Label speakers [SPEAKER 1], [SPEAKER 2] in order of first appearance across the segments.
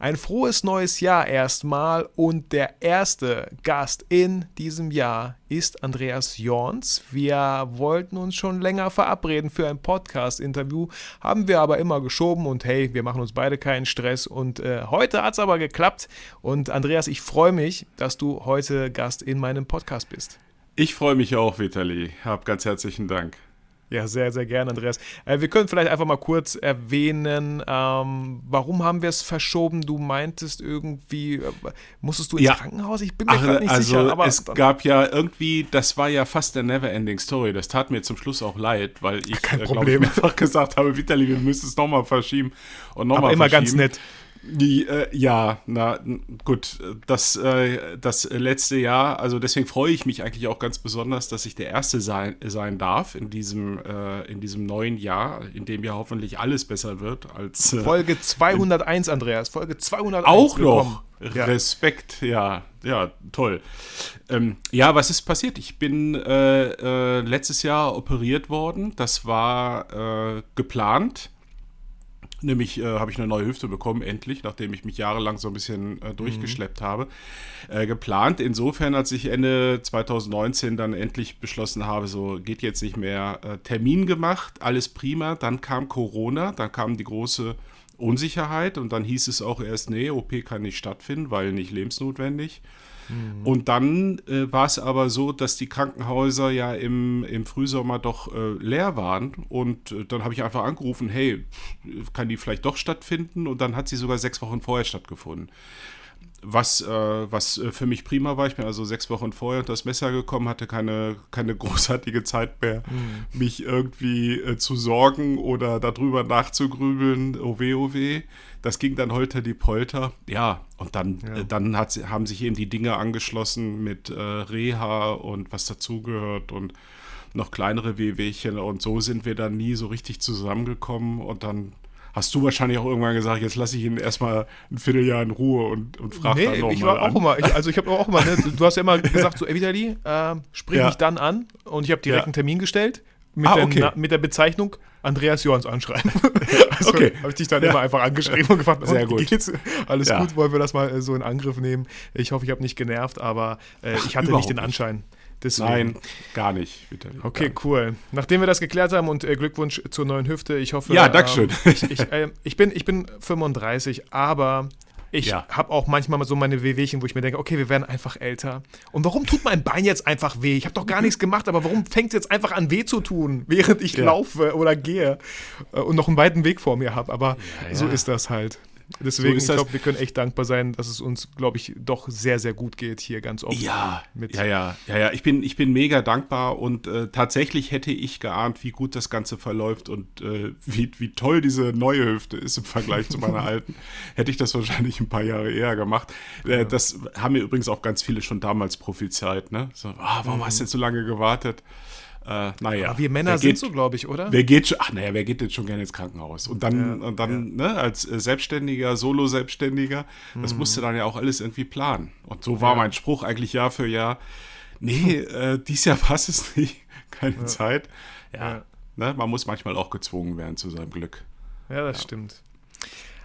[SPEAKER 1] Ein frohes neues Jahr erstmal und der erste Gast in diesem Jahr ist Andreas Jorns. Wir wollten uns schon länger verabreden für ein Podcast-Interview, haben wir aber immer geschoben und hey, wir machen uns beide keinen Stress und äh, heute hat es aber geklappt und Andreas, ich freue mich, dass du heute Gast in meinem Podcast bist.
[SPEAKER 2] Ich freue mich auch, Vitali. Hab ganz herzlichen Dank.
[SPEAKER 1] Ja, sehr, sehr gerne, Andreas. Äh, wir können vielleicht einfach mal kurz erwähnen, ähm, warum haben wir es verschoben? Du meintest irgendwie, äh, musstest du ins
[SPEAKER 2] ja.
[SPEAKER 1] Krankenhaus? Ich bin mir gerade nicht
[SPEAKER 2] also
[SPEAKER 1] sicher.
[SPEAKER 2] Aber es gab ja irgendwie, das war ja fast der Neverending Story. Das tat mir zum Schluss auch leid, weil ich,
[SPEAKER 1] Kein
[SPEAKER 2] äh,
[SPEAKER 1] Problem.
[SPEAKER 2] Ich, mehrfach gesagt habe, Vitali, wir müssen es nochmal verschieben und nochmal
[SPEAKER 1] aber immer ganz nett.
[SPEAKER 2] Äh, ja, na gut, das, äh, das letzte Jahr, also deswegen freue ich mich eigentlich auch ganz besonders, dass ich der Erste sein, sein darf in diesem, äh, in diesem neuen Jahr, in dem ja hoffentlich alles besser wird als.
[SPEAKER 1] Folge 201, Andreas. Folge 201.
[SPEAKER 2] auch noch.
[SPEAKER 1] Ja.
[SPEAKER 2] Respekt, ja, ja, toll. Ähm, ja, was ist passiert? Ich bin äh, äh, letztes Jahr operiert worden. Das war äh, geplant. Nämlich äh, habe ich eine neue Hüfte bekommen, endlich, nachdem ich mich jahrelang so ein bisschen äh, durchgeschleppt habe. Äh, geplant insofern, als ich Ende 2019 dann endlich beschlossen habe, so geht jetzt nicht mehr. Äh, Termin gemacht, alles prima. Dann kam Corona, dann kam die große Unsicherheit und dann hieß es auch erst, nee, OP kann nicht stattfinden, weil nicht lebensnotwendig. Und dann äh, war es aber so, dass die Krankenhäuser ja im, im Frühsommer doch äh, leer waren. Und äh, dann habe ich einfach angerufen, hey, kann die vielleicht doch stattfinden? Und dann hat sie sogar sechs Wochen vorher stattgefunden. Was, äh, was äh, für mich prima war, ich bin also sechs Wochen vorher unter das Messer gekommen, hatte keine, keine großartige Zeit mehr, mich irgendwie äh, zu sorgen oder darüber nachzugrübeln, oh weh, oh weh. Das ging dann holter die Polter. Ja, und dann,
[SPEAKER 1] Ja.
[SPEAKER 2] äh, dann hat, haben sich eben die Dinge angeschlossen mit äh, Reha und was dazugehört und noch kleinere Wehwehchen. Und so sind wir dann nie so richtig zusammengekommen. Und dann hast du wahrscheinlich auch irgendwann gesagt, jetzt lasse ich ihn erstmal ein Vierteljahr in Ruhe und, und frage dann
[SPEAKER 1] Nee,
[SPEAKER 2] noch
[SPEAKER 1] ich
[SPEAKER 2] mal
[SPEAKER 1] war
[SPEAKER 2] an.
[SPEAKER 1] auch immer, ich, also ich habe auch immer, ne, du hast ja immer gesagt, so, ey Vitali, äh, sprich
[SPEAKER 2] Ja.
[SPEAKER 1] mich dann an und ich habe direkt
[SPEAKER 2] Ja.
[SPEAKER 1] einen Termin gestellt mit,
[SPEAKER 2] Ah,
[SPEAKER 1] der,
[SPEAKER 2] okay.
[SPEAKER 1] Na- mit der Bezeichnung Andreas Jorns anschreiben. also
[SPEAKER 2] Okay.
[SPEAKER 1] habe ich dich dann
[SPEAKER 2] Ja.
[SPEAKER 1] immer einfach angeschrieben und gefragt,
[SPEAKER 2] Sehr
[SPEAKER 1] und,
[SPEAKER 2] gut.
[SPEAKER 1] geht's? Alles
[SPEAKER 2] Ja.
[SPEAKER 1] gut, wollen wir das mal äh, so in Angriff nehmen? Ich hoffe, ich habe nicht genervt, aber äh, ich hatte nicht den
[SPEAKER 2] nicht.
[SPEAKER 1] Deswegen.
[SPEAKER 2] Nein, gar nicht. Vitali,
[SPEAKER 1] Okay,
[SPEAKER 2] nicht.
[SPEAKER 1] cool. Nachdem wir das geklärt haben und äh, Glückwunsch zur neuen Hüfte, ich hoffe.
[SPEAKER 2] Ja, Dankeschön.
[SPEAKER 1] Ähm, ich, ich, äh, ich, bin, ich bin 35, aber ich
[SPEAKER 2] Ja.
[SPEAKER 1] habe auch manchmal so meine Wehwehchen, wo ich mir denke, okay, wir werden einfach älter. Und warum tut mein Bein jetzt einfach weh? Ich habe doch gar nichts gemacht, aber warum fängt es jetzt einfach an weh zu tun, während ich
[SPEAKER 2] Ja.
[SPEAKER 1] laufe oder gehe äh, und noch einen weiten Weg vor mir habe? Aber
[SPEAKER 2] Ja,
[SPEAKER 1] so ist das halt. Deswegen,
[SPEAKER 2] ist
[SPEAKER 1] ich glaube, wir können echt dankbar sein, dass es uns, glaube ich, doch sehr, sehr gut geht hier ganz oft.
[SPEAKER 2] Ja,
[SPEAKER 1] mit
[SPEAKER 2] ja, ja, ja, ja. Ich bin, ich bin mega dankbar und äh, tatsächlich hätte ich geahnt, wie gut das Ganze verläuft und äh, wie, wie toll diese neue Hüfte ist im Vergleich zu meiner alten. Hätte ich das wahrscheinlich ein paar Jahre eher gemacht. Äh, das haben mir übrigens auch ganz viele schon damals prophezeit. Ne? So, ah, warum hast du jetzt so lange gewartet? Äh, naja.
[SPEAKER 1] Aber wir Männer sind
[SPEAKER 2] geht-
[SPEAKER 1] so, glaube ich, oder?
[SPEAKER 2] Wer geht schon, ach naja, wer geht denn schon gerne ins Krankenhaus? Und dann,
[SPEAKER 1] Ja,
[SPEAKER 2] und dann ne, als äh, Selbstständiger, Solo-Selbstständiger, das
[SPEAKER 1] Mhm.
[SPEAKER 2] musste dann ja auch alles irgendwie planen. Und so war mein Spruch eigentlich Jahr für Jahr. Nee, äh, dieses Jahr passt es nicht, keine Zeit. Ja,
[SPEAKER 1] Ja.
[SPEAKER 2] Ne, man muss manchmal auch gezwungen werden zu seinem Glück.
[SPEAKER 1] Ja, das stimmt.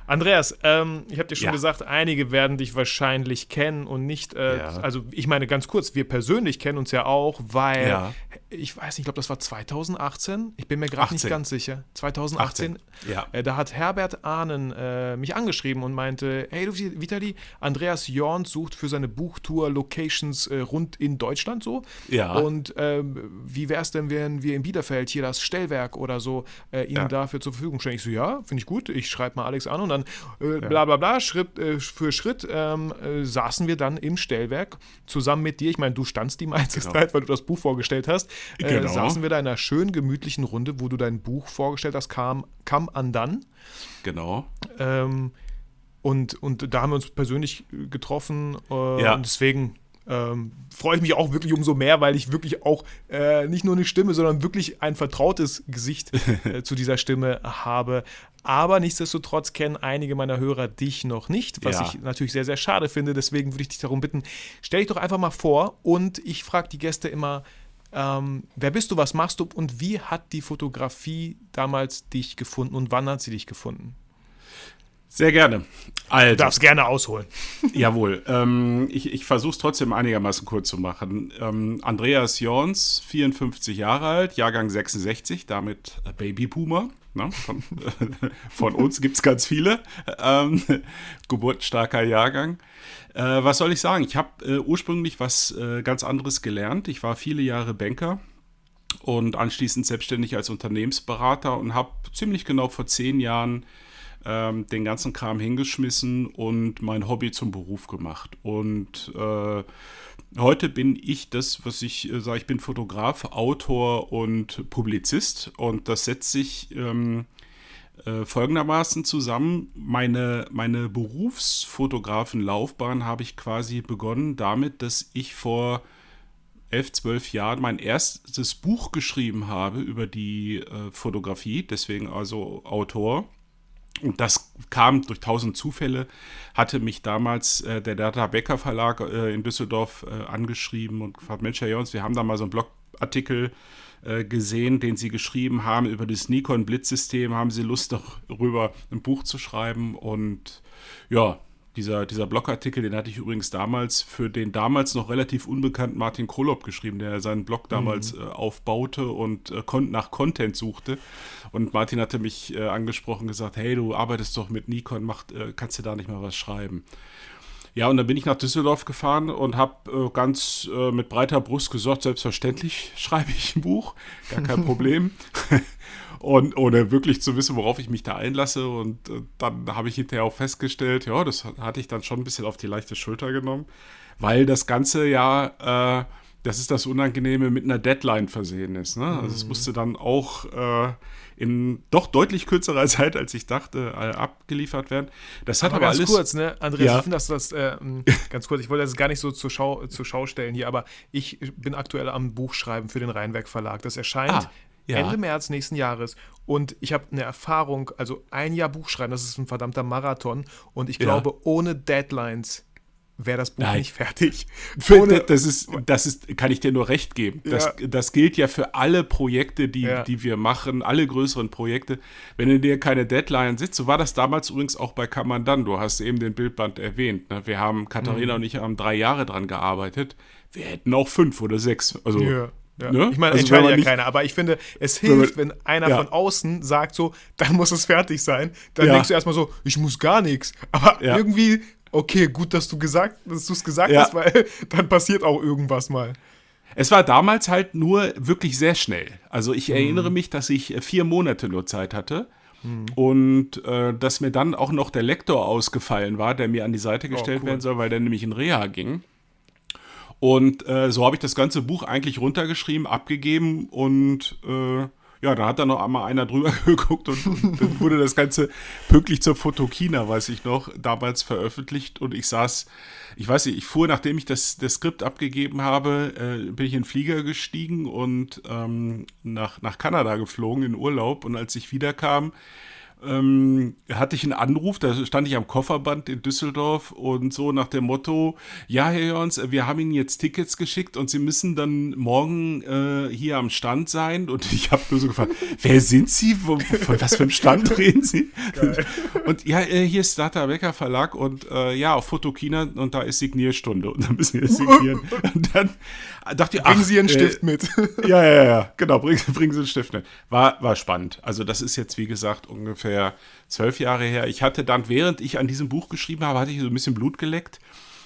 [SPEAKER 1] Andreas, ähm, ich habe dir schon
[SPEAKER 2] Ja.
[SPEAKER 1] gesagt, einige werden dich wahrscheinlich kennen und nicht, äh,
[SPEAKER 2] Ja.
[SPEAKER 1] also ich meine ganz kurz, wir persönlich kennen uns ja auch, weil
[SPEAKER 2] Ja.
[SPEAKER 1] ich weiß nicht, ich glaube, das war 2018, ich bin mir gerade nicht
[SPEAKER 2] 18.
[SPEAKER 1] ganz sicher, 2018,
[SPEAKER 2] 18, ja.
[SPEAKER 1] äh, da hat Herbert Ahnen äh, mich angeschrieben und meinte, hey du Vitali, Andreas Jorns sucht für seine Buchtour Locations äh, rund in Deutschland so
[SPEAKER 2] Ja.
[SPEAKER 1] und ähm, wie wäre es denn, wenn wir in Bielefeld hier das Stellwerk oder so äh, Ihnen dafür zur Verfügung stellen? Ich so, ja, finde ich gut. Ich schreibe mal Alex an und dann äh, bla bla bla, Schritt äh, für Schritt ähm, äh, saßen wir dann im Stellwerk zusammen mit dir. Ich meine, du standst die meiste
[SPEAKER 2] Genau.
[SPEAKER 1] Zeit, weil du das Buch vorgestellt hast. Äh,
[SPEAKER 2] Genau.
[SPEAKER 1] Saßen wir da in einer schönen, gemütlichen Runde, wo du dein Buch vorgestellt hast, kam, kam Andan.
[SPEAKER 2] Genau.
[SPEAKER 1] Ähm, und, und da haben wir uns persönlich getroffen. Äh,
[SPEAKER 2] Ja.
[SPEAKER 1] Und deswegen ähm, freue ich mich auch wirklich umso mehr, weil ich wirklich auch äh, nicht nur eine Stimme, sondern wirklich ein vertrautes Gesicht äh, zu dieser Stimme habe. Aber nichtsdestotrotz kennen einige meiner Hörer dich noch nicht, was ja. ich natürlich sehr, sehr schade finde. Deswegen würde ich dich darum bitten, stell dich doch einfach mal vor und ich frage die Gäste immer, ähm, wer bist du, was machst du und wie hat die Fotografie damals dich gefunden und wann hat sie dich gefunden?
[SPEAKER 2] Sehr gerne.
[SPEAKER 1] Also, du darfst gerne ausholen.
[SPEAKER 2] Jawohl. Ähm, ich ich versuche es trotzdem einigermaßen kurz zu machen. Ähm, Andreas Jorns, 54 Jahre alt, Jahrgang 66, damit Babyboomer. Ne? Von, von, uns gibt es ganz viele. Ähm, geburtsstarker Jahrgang. Äh, was soll ich sagen? Ich habe äh, ursprünglich was äh, ganz anderes gelernt. Ich war viele Jahre Banker und anschließend selbstständig als Unternehmensberater und habe ziemlich genau vor zehn Jahren ähm, den ganzen Kram hingeschmissen und mein Hobby zum Beruf gemacht. Und äh, heute bin ich das, was ich äh, sage, ich bin Fotograf, Autor und Publizist. Und das setzt sich ähm, äh, folgendermaßen zusammen. Meine, meine Berufsfotografenlaufbahn habe ich quasi begonnen damit, dass ich vor elf, zwölf Jahren mein erstes Buch geschrieben habe über die äh, Fotografie, deswegen also Autor. Das kam durch tausend Zufälle, hatte mich damals äh, der Data Becker Verlag äh, in Düsseldorf äh, angeschrieben und gefragt, Mensch, Herr Jons, wir haben da mal so einen Blogartikel äh, gesehen, den Sie geschrieben haben über das Nikon Blitzsystem. Haben Sie Lust darüber ein Buch zu schreiben? Und ja, dieser, dieser Blogartikel, den hatte ich übrigens damals für den damals noch relativ unbekannten Martin Krolop geschrieben, der seinen Blog damals mhm. äh, aufbaute und äh, nach Content suchte. Und Martin hatte mich äh, angesprochen, gesagt, hey, du arbeitest doch mit Nikon, mach, äh, kannst du da nicht mal was schreiben? Ja, und dann bin ich nach Düsseldorf gefahren und habe äh, ganz äh, mit breiter Brust gesagt, selbstverständlich schreibe ich ein Buch, gar kein Problem. und ohne wirklich zu wissen, worauf ich mich da einlasse. Und äh, dann habe ich hinterher auch festgestellt, ja, das hatte ich dann schon ein bisschen auf die leichte Schulter genommen, weil das Ganze ja, äh, das ist das Unangenehme, mit einer Deadline versehen ist. Ne? Also es mhm. musste dann auch äh, in doch deutlich kürzerer Zeit, als ich dachte, äh, abgeliefert werden. Das hat aber, aber
[SPEAKER 1] ganz
[SPEAKER 2] alles.
[SPEAKER 1] kurz, ne, Andreas, ja. ich finde, dass das äh, ganz kurz. Ich wollte das gar nicht so zur Schau, zur Schau stellen hier, aber ich bin aktuell am Buchschreiben für den Rheinwerk Verlag. Das erscheint ah ja. Ende März nächsten Jahres. Und ich habe eine Erfahrung, also ein Jahr Buchschreiben, das ist ein verdammter Marathon. Und ich glaube, ja. ohne Deadlines wäre das Buch Nein. nicht fertig.
[SPEAKER 2] Ohne, das, ist, das ist, kann ich dir nur recht geben. Das, ja. das gilt ja für alle Projekte, die, ja. die wir machen, alle größeren Projekte. Wenn du dir keine Deadline sitzt, so war das damals übrigens auch bei Kamandan. Du hast eben den Bildband erwähnt. Ne? Wir haben, Katharina mhm. und ich haben drei Jahre dran gearbeitet. Wir hätten auch fünf oder sechs. Also ja.
[SPEAKER 1] Ja. Ne? Ich meine, also entscheidet ja nicht, keiner, aber ich finde, es hilft, wenn, man, wenn einer ja. von außen sagt so, dann muss es fertig sein. Dann ja. denkst du erstmal so, ich muss gar nichts. Aber irgendwie, okay, gut, dass du gesagt, dass du es gesagt hast, weil dann passiert auch irgendwas mal.
[SPEAKER 2] Es war damals halt nur wirklich sehr schnell. Also ich mhm. erinnere mich, dass ich äh, vier Monate nur Zeit hatte. Mhm. Und äh, dass mir dann auch noch der Lektor ausgefallen war, der mir an die Seite oh, gestellt oh, cool. werden soll, weil der nämlich in Reha ging. Und äh, so habe ich das ganze Buch eigentlich runtergeschrieben, abgegeben und äh, ja, da hat dann noch einmal einer drüber geguckt und, und dann wurde das Ganze pünktlich zur Fotokina, weiß ich noch, damals veröffentlicht. Und ich saß, ich weiß nicht, ich fuhr, nachdem ich das, das Skript abgegeben habe, äh, bin ich in den Flieger gestiegen und ähm, nach, nach Kanada geflogen in Urlaub. Und als ich wiederkam, ähm, hatte ich einen Anruf, da stand ich am Kofferband in Düsseldorf und so nach dem Motto, ja, Herr Jörns, wir haben Ihnen jetzt Tickets geschickt und Sie müssen dann morgen äh, hier am Stand sein. Und ich habe nur so gefragt, wer sind Sie? Von, von was für einem Stand reden Sie? Geil. Und ja, äh, hier ist Data Becker Verlag und äh, ja, auf Fotokina und da ist Signierstunde und dann müssen wir signieren. und dann dachte ich,
[SPEAKER 1] bringen Sie einen Stift äh, mit.
[SPEAKER 2] ja, ja, ja, genau, bringen, bringen Sie einen Stift mit. War, war spannend. Also das ist jetzt, wie gesagt, ungefähr ungefähr zwölf Jahre her. Ich hatte dann, während ich an diesem Buch geschrieben habe, hatte ich so ein bisschen Blut geleckt.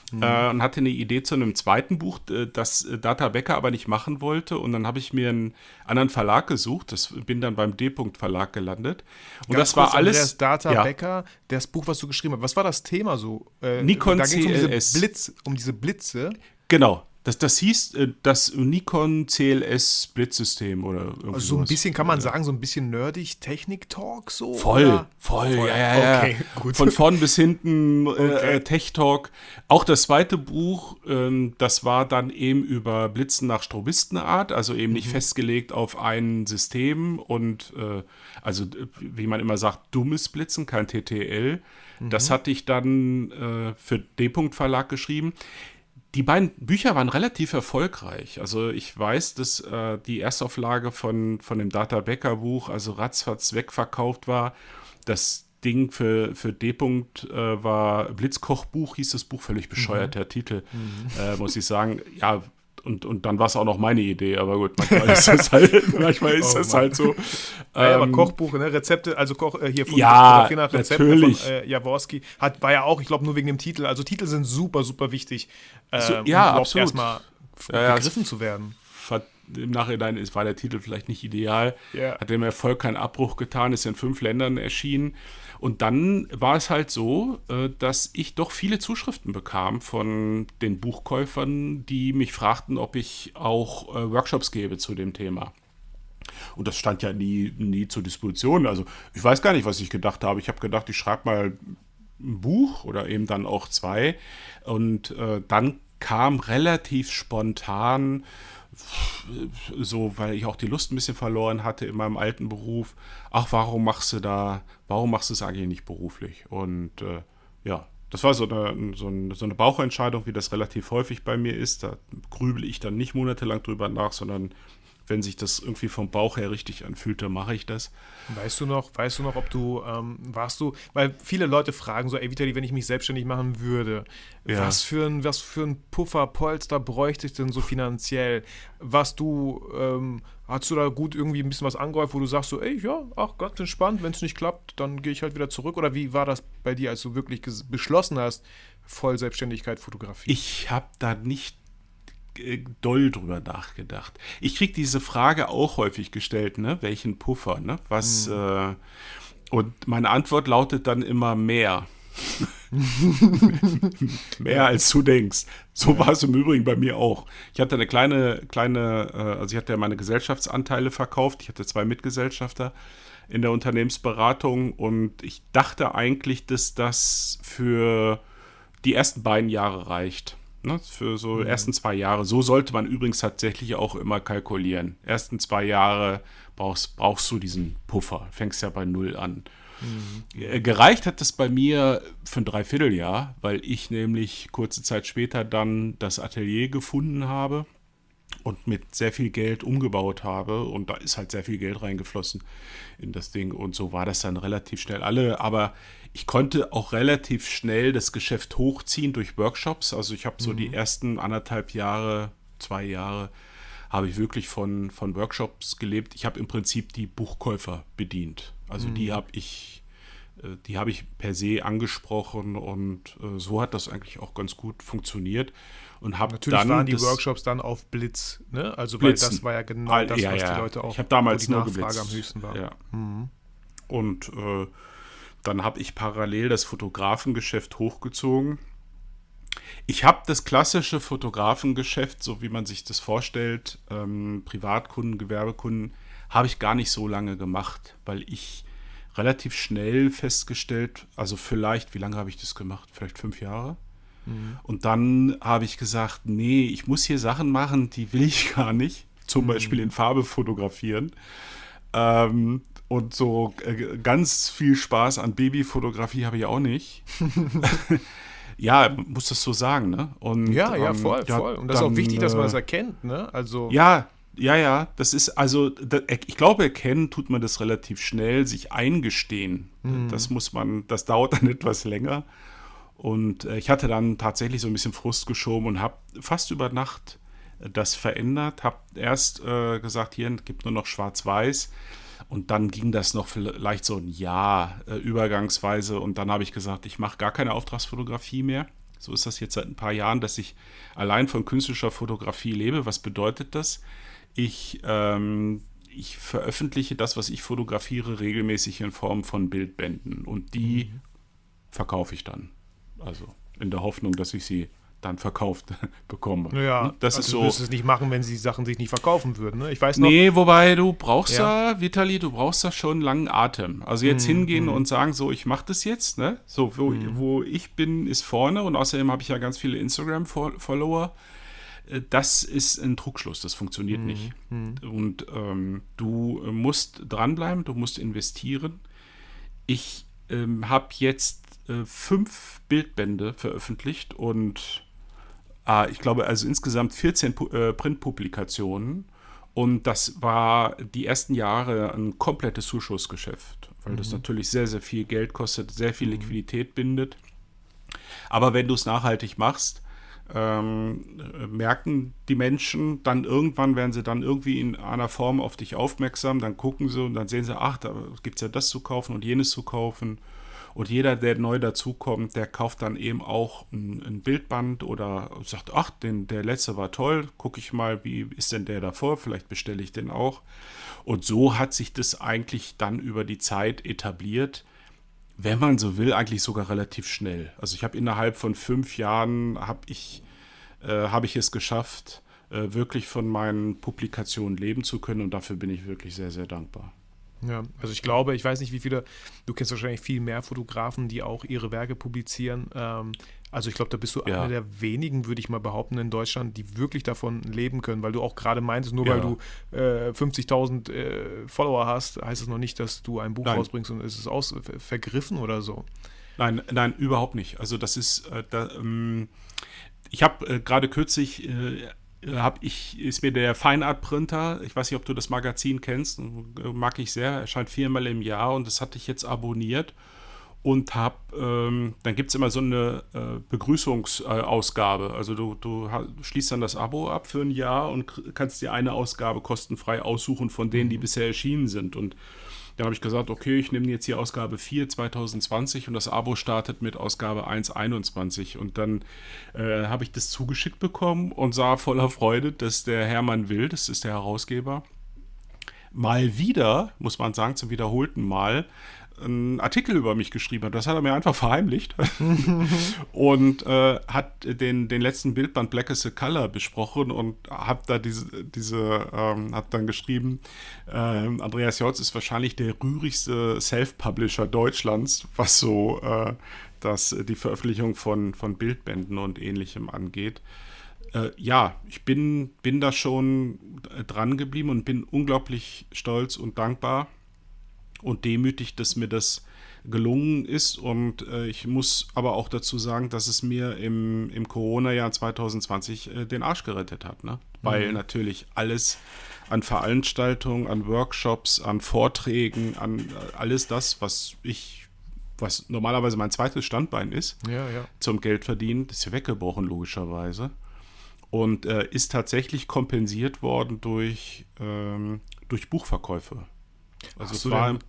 [SPEAKER 2] Mhm. Äh, und hatte eine Idee zu einem zweiten Buch, das Data Becker aber nicht machen wollte. Und dann habe ich mir einen anderen Verlag gesucht. Das bin dann beim D-Punkt Verlag gelandet. Und
[SPEAKER 1] Ganz
[SPEAKER 2] das war alles.
[SPEAKER 1] Andreas Data ja. Becker, das Buch, was du geschrieben hast. Was war das Thema so?
[SPEAKER 2] Äh, Nikon
[SPEAKER 1] da ging es um diese Blitz, um diese Blitze.
[SPEAKER 2] Genau. Das, das hieß äh, das Nikon CLS Blitzsystem oder
[SPEAKER 1] Also so ein bisschen, kann man sagen, so ein bisschen nerdig Technik-Talk so?
[SPEAKER 2] Voll,
[SPEAKER 1] oder?
[SPEAKER 2] voll,
[SPEAKER 1] Voll,
[SPEAKER 2] ja, ja, ja.
[SPEAKER 1] okay, gut.
[SPEAKER 2] Von vorn bis hinten
[SPEAKER 1] Okay.
[SPEAKER 2] äh, äh, Tech Talk. Auch das zweite Buch, ähm, das war dann eben über Blitzen nach Strobistenart, also eben
[SPEAKER 1] Mhm.
[SPEAKER 2] nicht festgelegt auf ein System und äh, also äh, wie man immer sagt, dummes Blitzen, kein TTL.
[SPEAKER 1] Mhm.
[SPEAKER 2] Das hatte ich dann äh, für D-Punkt Verlag geschrieben. Die beiden Bücher waren relativ erfolgreich. Also ich weiß, dass äh, die Erstauflage von, von dem Data Becker Buch, also ratzfatz wegverkauft war. Das Ding für, für D-Punkt äh, war Blitzkochbuch, hieß das Buch, völlig bescheuerter Titel, äh, muss ich sagen. Ja, und, und dann war es auch noch meine Idee, aber gut, manchmal ist das halt, manchmal ist
[SPEAKER 1] Oh
[SPEAKER 2] das
[SPEAKER 1] Mann.
[SPEAKER 2] halt so.
[SPEAKER 1] Ja, aber
[SPEAKER 2] Ähm,
[SPEAKER 1] Kochbuch, ne? Rezepte, also Koch, äh, hier von
[SPEAKER 2] Ja,
[SPEAKER 1] Rezepte
[SPEAKER 2] natürlich.
[SPEAKER 1] von äh, Jaworski, hat, war ja auch, ich glaube, nur wegen dem Titel. Also Titel sind super, super wichtig, äh,
[SPEAKER 2] So,
[SPEAKER 1] um
[SPEAKER 2] ja,
[SPEAKER 1] überhaupt
[SPEAKER 2] absolut.
[SPEAKER 1] erstmal
[SPEAKER 2] Ja,
[SPEAKER 1] begriffen zu werden.
[SPEAKER 2] im Nachhinein ist, war der Titel vielleicht nicht ideal.
[SPEAKER 1] Ja.
[SPEAKER 2] Hat dem Erfolg keinen Abbruch getan, ist in fünf Ländern erschienen. Und dann war es halt so, äh, dass ich doch viele Zuschriften bekam von den Buchkäufern, die mich fragten, ob ich auch äh, Workshops gebe zu dem Thema. Und das stand ja nie, nie zur Disposition. Also ich weiß gar nicht, was ich gedacht habe. Ich habe gedacht, ich schreibe mal ein Buch oder eben dann auch zwei. Und äh, dann kam relativ spontan, so weil ich auch die Lust ein bisschen verloren hatte in meinem alten Beruf, ach, warum machst du da, warum machst du es eigentlich nicht beruflich? Und äh, ja, das war so eine, so, eine, so eine Bauchentscheidung, wie das relativ häufig bei mir ist. Da grübel ich dann nicht monatelang drüber nach, sondern wenn sich das irgendwie vom Bauch her richtig anfühlt, dann mache ich das.
[SPEAKER 1] Weißt du noch, weißt du noch, ob du, ähm, warst du, weil viele Leute fragen so, ey Vitali, wenn ich mich selbstständig machen würde,
[SPEAKER 2] Ja.
[SPEAKER 1] was für ein, was für ein Puffer, Polster bräuchte ich denn so finanziell? Was du, ähm, hast du da gut irgendwie ein bisschen was angehäuft, wo du sagst so, ey, ja, ach ganz entspannt, wenn es nicht klappt, dann gehe ich halt wieder zurück? Oder wie war das bei dir, als du wirklich beschlossen hast, Vollselbstständigkeit Fotografie?
[SPEAKER 2] Ich habe da nicht doll drüber nachgedacht. Ich kriege diese Frage auch häufig gestellt, ne? Welchen Puffer, ne? Was äh, und meine Antwort lautet dann immer mehr. mehr als du denkst. So war es im Übrigen bei mir auch. Ich hatte eine kleine, kleine, äh, also ich hatte ja meine Gesellschaftsanteile verkauft. Ich hatte zwei Mitgesellschafter in der Unternehmensberatung und ich dachte eigentlich, dass das für die ersten beiden Jahre reicht. Ne? Für so ersten zwei Jahre. So sollte man übrigens tatsächlich auch immer kalkulieren. Ersten zwei Jahre brauchst, brauchst du diesen Puffer. Fängst ja bei null an. Äh, Gereicht hat das bei mir für ein Dreivierteljahr, weil ich nämlich kurze Zeit später dann das Atelier gefunden habe und mit sehr viel Geld umgebaut habe. Und da ist halt sehr viel Geld reingeflossen in das Ding. Und so war das dann relativ schnell alle. Aber ich konnte auch relativ schnell das Geschäft hochziehen durch Workshops. Also ich habe so die ersten anderthalb Jahre, zwei Jahre, habe ich wirklich von, von Workshops gelebt. Ich habe im Prinzip die Buchkäufer bedient. Also die habe ich, äh, die habe ich per se angesprochen und äh, so hat das eigentlich auch ganz gut funktioniert. Und habe
[SPEAKER 1] Natürlich
[SPEAKER 2] dann
[SPEAKER 1] waren die Workshops dann auf Blitz, ne? Also weil
[SPEAKER 2] Blitzen.
[SPEAKER 1] das war ja genau das,
[SPEAKER 2] ja,
[SPEAKER 1] was
[SPEAKER 2] ja.
[SPEAKER 1] die Leute auch,
[SPEAKER 2] Ich habe damals
[SPEAKER 1] wo die
[SPEAKER 2] nur
[SPEAKER 1] Nachfrage
[SPEAKER 2] geblitzt.
[SPEAKER 1] am höchsten war.
[SPEAKER 2] Ja. Und äh, dann habe ich parallel das Fotografengeschäft hochgezogen. Ich habe das klassische Fotografengeschäft, so wie man sich das vorstellt, ähm, Privatkunden, Gewerbekunden, habe ich gar nicht so lange gemacht, weil ich relativ schnell festgestellt, also vielleicht, wie lange habe ich das gemacht? Vielleicht fünf Jahre? Und dann habe ich gesagt, nee, ich muss hier Sachen machen, die will ich gar nicht. Zum Beispiel in Farbe fotografieren. Ähm, und so äh, ganz viel Spaß an Babyfotografie habe ich auch nicht. ja, muss das so sagen, ne? Und,
[SPEAKER 1] Ja, ja,
[SPEAKER 2] ähm,
[SPEAKER 1] voll,
[SPEAKER 2] ja,
[SPEAKER 1] voll. Und das ist auch
[SPEAKER 2] dann,
[SPEAKER 1] wichtig, dass man
[SPEAKER 2] äh,
[SPEAKER 1] das erkennt, ne? Also,
[SPEAKER 2] Ja, ja, ja. Das ist also, da, ich glaube, erkennen tut man das relativ schnell, sich eingestehen. Das muss man, das dauert dann etwas länger. Und äh, ich hatte dann tatsächlich so ein bisschen Frust geschoben und habe fast über Nacht äh, das verändert. Habe erst äh, gesagt, hier es gibt nur noch Schwarz-Weiß. Und dann ging das noch vielleicht so ein Jahr äh, übergangsweise. Und dann habe ich gesagt, ich mache gar keine Auftragsfotografie mehr. So ist das jetzt seit ein paar Jahren, dass ich allein von künstlicher Fotografie lebe. Was bedeutet das? Ich, ähm, ich veröffentliche das, was ich fotografiere, regelmäßig in Form von Bildbänden. Und die verkaufe ich dann. Also in der Hoffnung, dass ich sie dann verkauft bekomme.
[SPEAKER 1] Ja,
[SPEAKER 2] das
[SPEAKER 1] also
[SPEAKER 2] ist so.
[SPEAKER 1] Du würdest es nicht machen, wenn sie Sachen sich nicht verkaufen würden. Ne? Ich weiß noch.
[SPEAKER 2] Nee, wobei du brauchst
[SPEAKER 1] Ja.
[SPEAKER 2] ja, Vitali, du brauchst da schon einen langen Atem. Also jetzt
[SPEAKER 1] Mhm,
[SPEAKER 2] hingehen und sagen, so, ich mache das jetzt, ne? So, wo, wo ich bin, ist vorne und außerdem habe ich ja ganz viele Instagram-Follower. Äh, Das ist ein Trugschluss, das funktioniert
[SPEAKER 1] Mhm,
[SPEAKER 2] nicht. Und ähm, du musst dranbleiben, du musst investieren. Ich ähm, habe jetzt äh, fünf Bildbände veröffentlicht und ah, ich glaube, also insgesamt 14 Pu äh, Printpublikationen. Und das war die ersten Jahre ein komplettes Zuschussgeschäft, weil das natürlich sehr, sehr viel Geld kostet, sehr viel Liquidität bindet. Aber wenn du es nachhaltig machst, ähm, äh, merken die Menschen dann irgendwann, werden sie dann irgendwie in einer Form auf dich aufmerksam, dann gucken sie und dann sehen sie, ach, da gibt es ja das zu kaufen und jenes zu kaufen. Und jeder, der neu dazukommt, der kauft dann eben auch ein, ein Bildband oder sagt, ach, den, der letzte war toll, gucke ich mal, wie ist denn der davor, vielleicht bestelle ich den auch. Und so hat sich das eigentlich dann über die Zeit etabliert, wenn man so will, eigentlich sogar relativ schnell. Also ich habe innerhalb von fünf Jahren, habe ich, äh, habe ich es geschafft, äh, wirklich von meinen Publikationen leben zu können und dafür bin ich wirklich sehr, sehr dankbar.
[SPEAKER 1] Ja, also ich glaube, ich weiß nicht, wie viele, du kennst wahrscheinlich viel mehr Fotografen, die auch ihre Werke publizieren. Ähm, also ich glaube, da bist du
[SPEAKER 2] Ja.
[SPEAKER 1] einer der wenigen, würde ich mal behaupten, in Deutschland, die wirklich davon leben können, weil du auch gerade meintest, nur weil
[SPEAKER 2] Ja.
[SPEAKER 1] du äh, 50.000 äh, Follower hast, heißt es noch nicht, dass du ein Buch
[SPEAKER 2] Nein.
[SPEAKER 1] rausbringst und es ist aus, ver- vergriffen oder so.
[SPEAKER 2] Nein, nein, überhaupt nicht. Also das ist, äh, da, ähm, ich habe äh, gerade kürzlich, äh, habe ich, ist mir der Fine Art Printer, ich weiß nicht, ob du das Magazin kennst, äh, mag ich sehr, erscheint viermal im Jahr und das hatte ich jetzt abonniert und habe, ähm, dann gibt es immer so eine äh, Begrüßungsausgabe. Also du, du schließt dann das Abo ab für ein Jahr und kannst dir eine Ausgabe kostenfrei aussuchen von denen, die bisher erschienen sind. Und dann habe ich gesagt, okay, ich nehme jetzt hier Ausgabe 4 2020 und das Abo startet mit Ausgabe 1 21. Und dann äh, habe ich das zugeschickt bekommen und sah voller Freude, dass der Hermann Will, das ist der Herausgeber, mal wieder, muss man sagen, zum wiederholten Mal, einen Artikel über mich geschrieben hat. Das hat er mir einfach verheimlicht und äh, hat den, den letzten Bildband Black is a Color besprochen und hat da diese, diese ähm, hat dann geschrieben, ähm, Andreas Jotz ist wahrscheinlich der rührigste Self-Publisher Deutschlands, was so äh, das, die Veröffentlichung von, von Bildbänden und ähnlichem angeht. Äh, ja, ich bin, bin da schon äh, dran geblieben und bin unglaublich stolz und dankbar und demütig, dass mir das gelungen ist. Und äh, ich muss aber auch dazu sagen, dass es mir im, im Corona-Jahr 2020 äh, den Arsch gerettet hat. Ne? Weil natürlich alles an Veranstaltungen, an Workshops, an Vorträgen, an äh, alles das, was ich, was normalerweise mein zweites Standbein ist,
[SPEAKER 1] Ja, ja.
[SPEAKER 2] zum Geld verdienen, das ist ja weggebrochen, logischerweise. Und äh, ist tatsächlich kompensiert worden durch, ähm, durch Buchverkäufe. Also
[SPEAKER 1] Hast
[SPEAKER 2] es
[SPEAKER 1] du
[SPEAKER 2] war,
[SPEAKER 1] denn-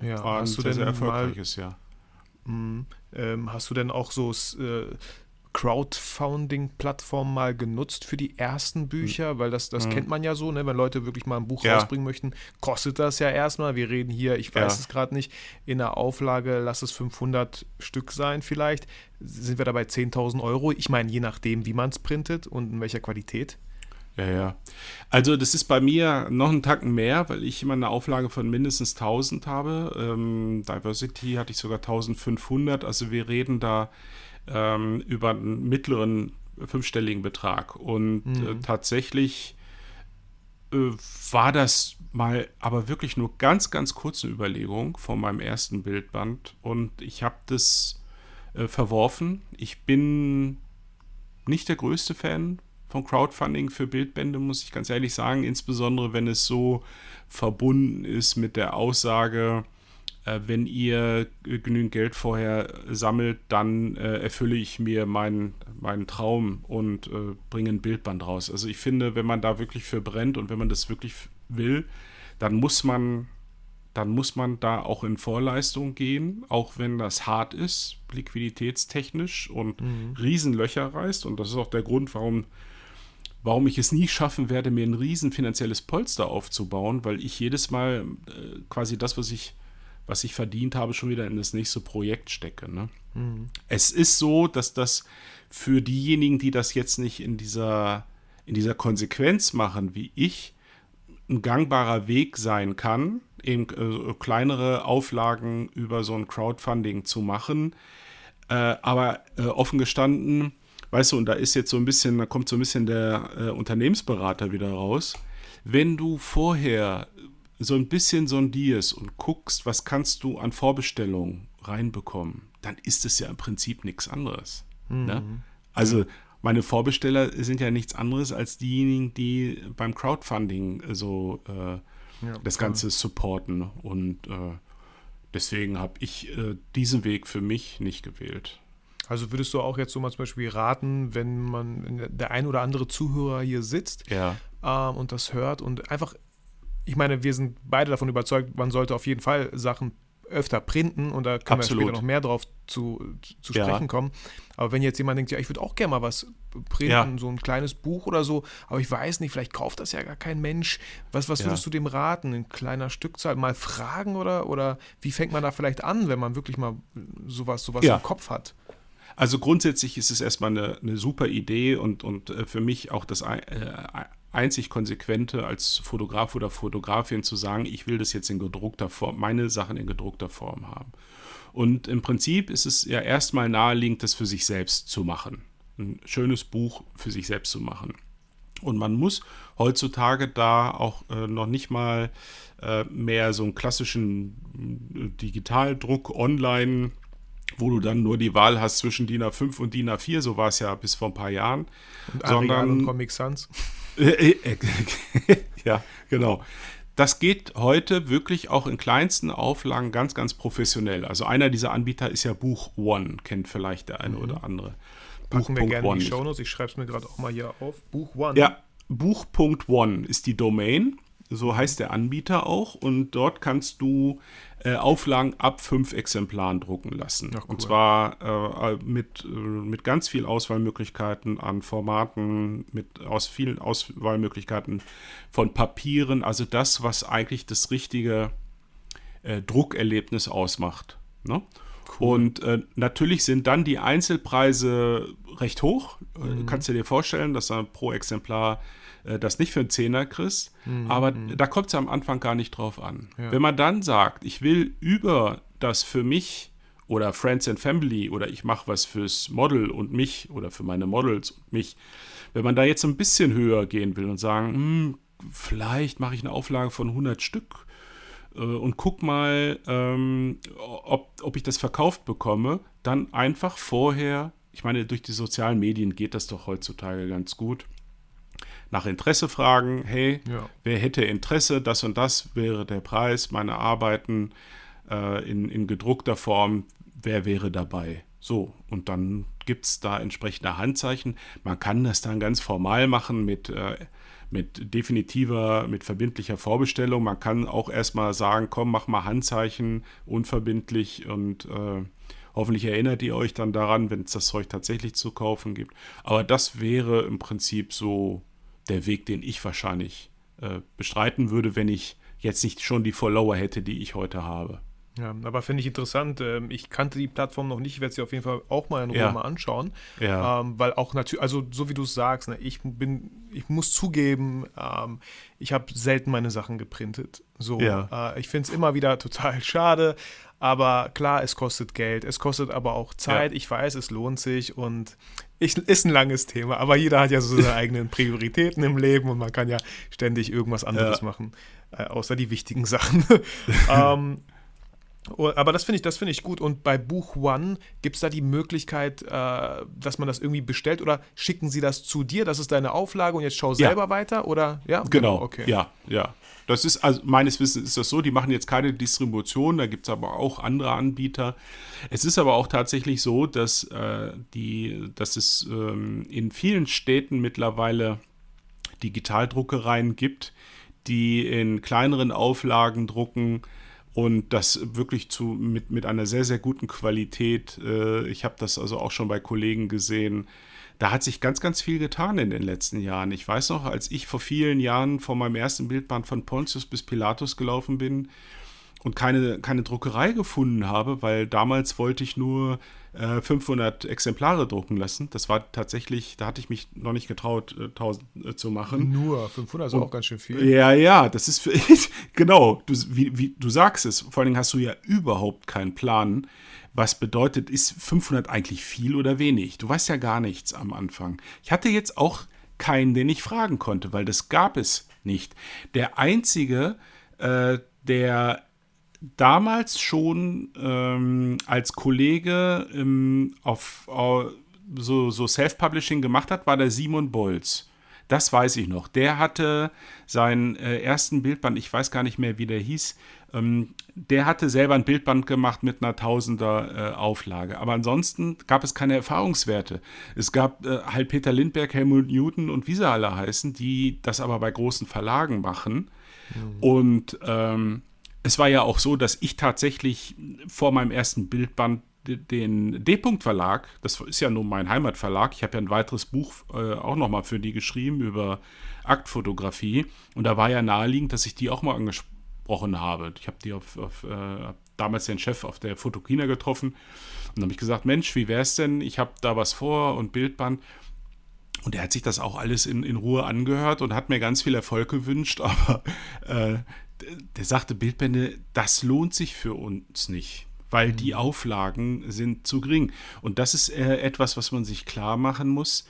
[SPEAKER 2] ein,
[SPEAKER 1] Ja,
[SPEAKER 2] war ein
[SPEAKER 1] hast du
[SPEAKER 2] sehr,
[SPEAKER 1] denn
[SPEAKER 2] sehr
[SPEAKER 1] mal
[SPEAKER 2] erfolgreiches Jahr.
[SPEAKER 1] Ähm, hast du denn auch so äh, Crowdfunding-Plattformen mal genutzt für die ersten Bücher? Weil das, das kennt man ja so, ne? wenn Leute wirklich mal ein Buch
[SPEAKER 2] Mhm. Ja.
[SPEAKER 1] rausbringen möchten, kostet das ja erstmal. Wir reden hier, ich weiß
[SPEAKER 2] Ja.
[SPEAKER 1] es gerade nicht, in der Auflage, lass es 500 Stück sein vielleicht, sind wir dabei 10.000 Euro. Ich meine, je nachdem, wie man es printet und in welcher Qualität.
[SPEAKER 2] Ja, ja. Also das ist bei mir noch einen Tacken mehr, weil ich immer eine Auflage von mindestens 1000 habe. Ähm, Diversity hatte ich sogar 1500. Also wir reden da ähm, über einen mittleren fünfstelligen Betrag. Und äh, tatsächlich äh, war das mal aber wirklich nur ganz, ganz kurze Überlegung von meinem ersten Bildband. Und ich habe das äh, verworfen. Ich bin nicht der größte Fan von Crowdfunding für Bildbände, muss ich ganz ehrlich sagen, insbesondere wenn es so verbunden ist mit der Aussage, äh, wenn ihr äh, genügend Geld vorher sammelt, dann äh, erfülle ich mir meinen, meinen Traum und äh, bringe ein Bildband raus. Also ich finde, wenn man da wirklich für brennt und wenn man das wirklich will, dann muss man dann muss man da auch in Vorleistung gehen, auch wenn das hart ist, liquiditätstechnisch und Riesenlöcher reißt. Und das ist auch der Grund, warum, warum ich es nie schaffen werde, mir ein riesen finanzielles Polster aufzubauen, weil ich jedes Mal äh, quasi das, was ich, was ich verdient habe, schon wieder in das nächste Projekt stecke. Ne? Es ist so, dass das für diejenigen, die das jetzt nicht in dieser, in dieser Konsequenz machen, wie ich, ein gangbarer Weg sein kann, eben äh, kleinere Auflagen über so ein Crowdfunding zu machen. Äh, aber äh, offen gestanden, weißt du, und da ist jetzt so ein bisschen, da kommt so ein bisschen der äh, Unternehmensberater wieder raus. Wenn du vorher so ein bisschen sondierst und guckst, was kannst du an Vorbestellungen reinbekommen, dann ist es ja im Prinzip nichts anderes. Mhm. Ne? Also meine Vorbesteller sind ja nichts anderes als diejenigen, die beim Crowdfunding so äh, ja, das Ganze supporten. Und äh, deswegen habe ich äh, diesen Weg für mich nicht gewählt.
[SPEAKER 1] Also würdest du auch jetzt so mal zum Beispiel raten, wenn man wenn der ein oder andere Zuhörer hier sitzt
[SPEAKER 2] ja.
[SPEAKER 1] ähm, und das hört und einfach, ich meine, wir sind beide davon überzeugt, man sollte auf jeden Fall Sachen öfter printen und da können Absolut. wir später noch mehr drauf zu, zu sprechen ja. kommen. Aber wenn jetzt jemand denkt, ja, ich würde auch gerne mal was printen, ja. so ein kleines Buch oder so, aber ich weiß nicht, vielleicht kauft das ja gar kein Mensch. Was, was würdest ja. du dem raten? In kleiner Stückzahl mal fragen oder, oder wie fängt man da vielleicht an, wenn man wirklich mal sowas, sowas im Kopf hat?
[SPEAKER 2] Also grundsätzlich ist es erstmal eine, eine super Idee und, und äh, für mich auch das äh, einzig Konsequente als Fotograf oder Fotografin zu sagen, ich will das jetzt in gedruckter Form, meine Sachen in gedruckter Form haben. Und im Prinzip ist es ja erstmal naheliegend, das für sich selbst zu machen. Ein schönes Buch für sich selbst zu machen. Und man muss heutzutage da auch äh, noch nicht mal äh, mehr so einen klassischen äh, Digitaldruck online, wo du dann nur die Wahl hast zwischen DIN A5 und DIN A4, so war es ja bis vor ein paar Jahren.
[SPEAKER 1] Und sondern und Comic Sans.
[SPEAKER 2] ja, genau. Das geht heute wirklich auch in kleinsten Auflagen ganz, ganz professionell. Also einer dieser Anbieter ist ja Buch One, kennt vielleicht der eine mhm. oder andere.
[SPEAKER 1] Packen Buch. wir gerne in die Shownotes, ich schreibe es mir gerade auch mal hier auf.
[SPEAKER 2] Buch One. Ja, Buch.one ist die Domain, so heißt der Anbieter auch. Und dort kannst du äh, Auflagen ab fünf Exemplaren drucken lassen. Ach, cool. Und zwar äh, mit, äh, mit ganz viel Auswahlmöglichkeiten an Formaten, mit aus vielen Auswahlmöglichkeiten von Papieren, also das, was eigentlich das richtige äh, Druckerlebnis ausmacht. Ne? Cool. Und äh, natürlich sind dann die Einzelpreise recht hoch. Äh, mhm. Kannst du dir vorstellen, dass dann pro Exemplar äh, das nicht für einen Zehner kriegst. Mhm. Aber mhm. da kommt es am Anfang gar nicht drauf an. Ja. Wenn man dann sagt, ich will über das für mich oder Friends and Family oder ich mache was fürs Model und mich oder für meine Models und mich, wenn man da jetzt ein bisschen höher gehen will und sagen, hm, vielleicht mache ich eine Auflage von 100 Stück äh, und guck mal, ähm, ob, ob ich das verkauft bekomme, dann einfach vorher, ich meine, durch die sozialen Medien geht das doch heutzutage ganz gut, nach Interesse fragen, hey, ja. wer hätte Interesse, das und das wäre der Preis meiner Arbeiten äh, in, in gedruckter Form, wer wäre dabei? So, und dann gibt es da entsprechende Handzeichen. Man kann das dann ganz formal machen mit, äh, mit definitiver, mit verbindlicher Vorbestellung. Man kann auch erstmal sagen, komm, mach mal Handzeichen, unverbindlich und äh, hoffentlich erinnert ihr euch dann daran, wenn es das Zeug tatsächlich zu kaufen gibt. Aber das wäre im Prinzip so der Weg, den ich wahrscheinlich äh, bestreiten würde, wenn ich jetzt nicht schon die Follower hätte, die ich heute habe.
[SPEAKER 1] Ja, aber finde ich interessant. Ähm, ich kannte die Plattform noch nicht. Ich werde sie auf jeden Fall auch mal in Ruhe ja. mal anschauen. Ja. Ähm, weil auch natürlich, also so wie du es sagst, ne, ich bin, ich muss zugeben, ähm, ich habe selten meine Sachen geprintet. So, ja. äh, ich finde es immer wieder total schade. Aber klar, es kostet Geld, es kostet aber auch Zeit. Ja. Ich weiß, es lohnt sich und ich, ist ein langes Thema. Aber jeder hat ja so seine eigenen Prioritäten im Leben und man kann ja ständig irgendwas anderes ja. machen, äh, außer die wichtigen Sachen. ähm, aber das finde ich, das ich gut. Und bei Buch One gibt es da die Möglichkeit, äh, dass man das irgendwie bestellt oder schicken sie das zu dir? Das ist deine Auflage und jetzt schau selber ja. weiter oder
[SPEAKER 2] ja? Genau. Okay. Ja, ja. Das ist also meines Wissens ist das so. Die machen jetzt keine Distribution. Da gibt es aber auch andere Anbieter. Es ist aber auch tatsächlich so, dass äh, die, dass es ähm, in vielen Städten mittlerweile Digitaldruckereien gibt, die in kleineren Auflagen drucken und das wirklich zu, mit, mit einer sehr, sehr guten Qualität. Äh, ich habe das also auch schon bei Kollegen gesehen. Da hat sich ganz, ganz viel getan in den letzten Jahren. Ich weiß noch, als ich vor vielen Jahren vor meinem ersten Bildband von Pontius bis Pilatus gelaufen bin und keine, keine Druckerei gefunden habe, weil damals wollte ich nur äh, 500 Exemplare drucken lassen. Das war tatsächlich, da hatte ich mich noch nicht getraut, äh, 1000 äh, zu machen.
[SPEAKER 1] Nur 500 ist und, auch ganz schön viel.
[SPEAKER 2] Ja, ja, das ist für, genau, du, wie, wie, du sagst es. Vor allen Dingen hast du ja überhaupt keinen Plan, was bedeutet, ist 500 eigentlich viel oder wenig? Du weißt ja gar nichts am Anfang. Ich hatte jetzt auch keinen, den ich fragen konnte, weil das gab es nicht. Der einzige, äh, der damals schon ähm, als Kollege ähm, auf, auf so, so Self-Publishing gemacht hat, war der Simon Bolz. Das weiß ich noch. Der hatte seinen äh, ersten Bildband, ich weiß gar nicht mehr, wie der hieß, ähm, der hatte selber ein Bildband gemacht mit einer Tausender äh, Auflage. Aber ansonsten gab es keine Erfahrungswerte. Es gab äh, halt Peter Lindbergh, Helmut Newton und wie sie alle heißen, die das aber bei großen Verlagen machen. Mhm. Und ähm, es war ja auch so, dass ich tatsächlich vor meinem ersten Bildband den D-Punkt-Verlag, das ist ja nun mein Heimatverlag, ich habe ja ein weiteres Buch äh, auch nochmal für die geschrieben über Aktfotografie. Und da war ja naheliegend, dass ich die auch mal angesprochen habe. Ich habe die auf, auf äh, damals den Chef auf der Fotokina getroffen und habe ich gesagt, Mensch, wie wäre es denn, ich habe da was vor und Bildband. Und er hat sich das auch alles in, in Ruhe angehört und hat mir ganz viel Erfolg gewünscht, aber äh, der sagte, Bildbände, das lohnt sich für uns nicht, weil die mhm. Auflagen sind zu gering. Und das ist äh, etwas, was man sich klar machen muss.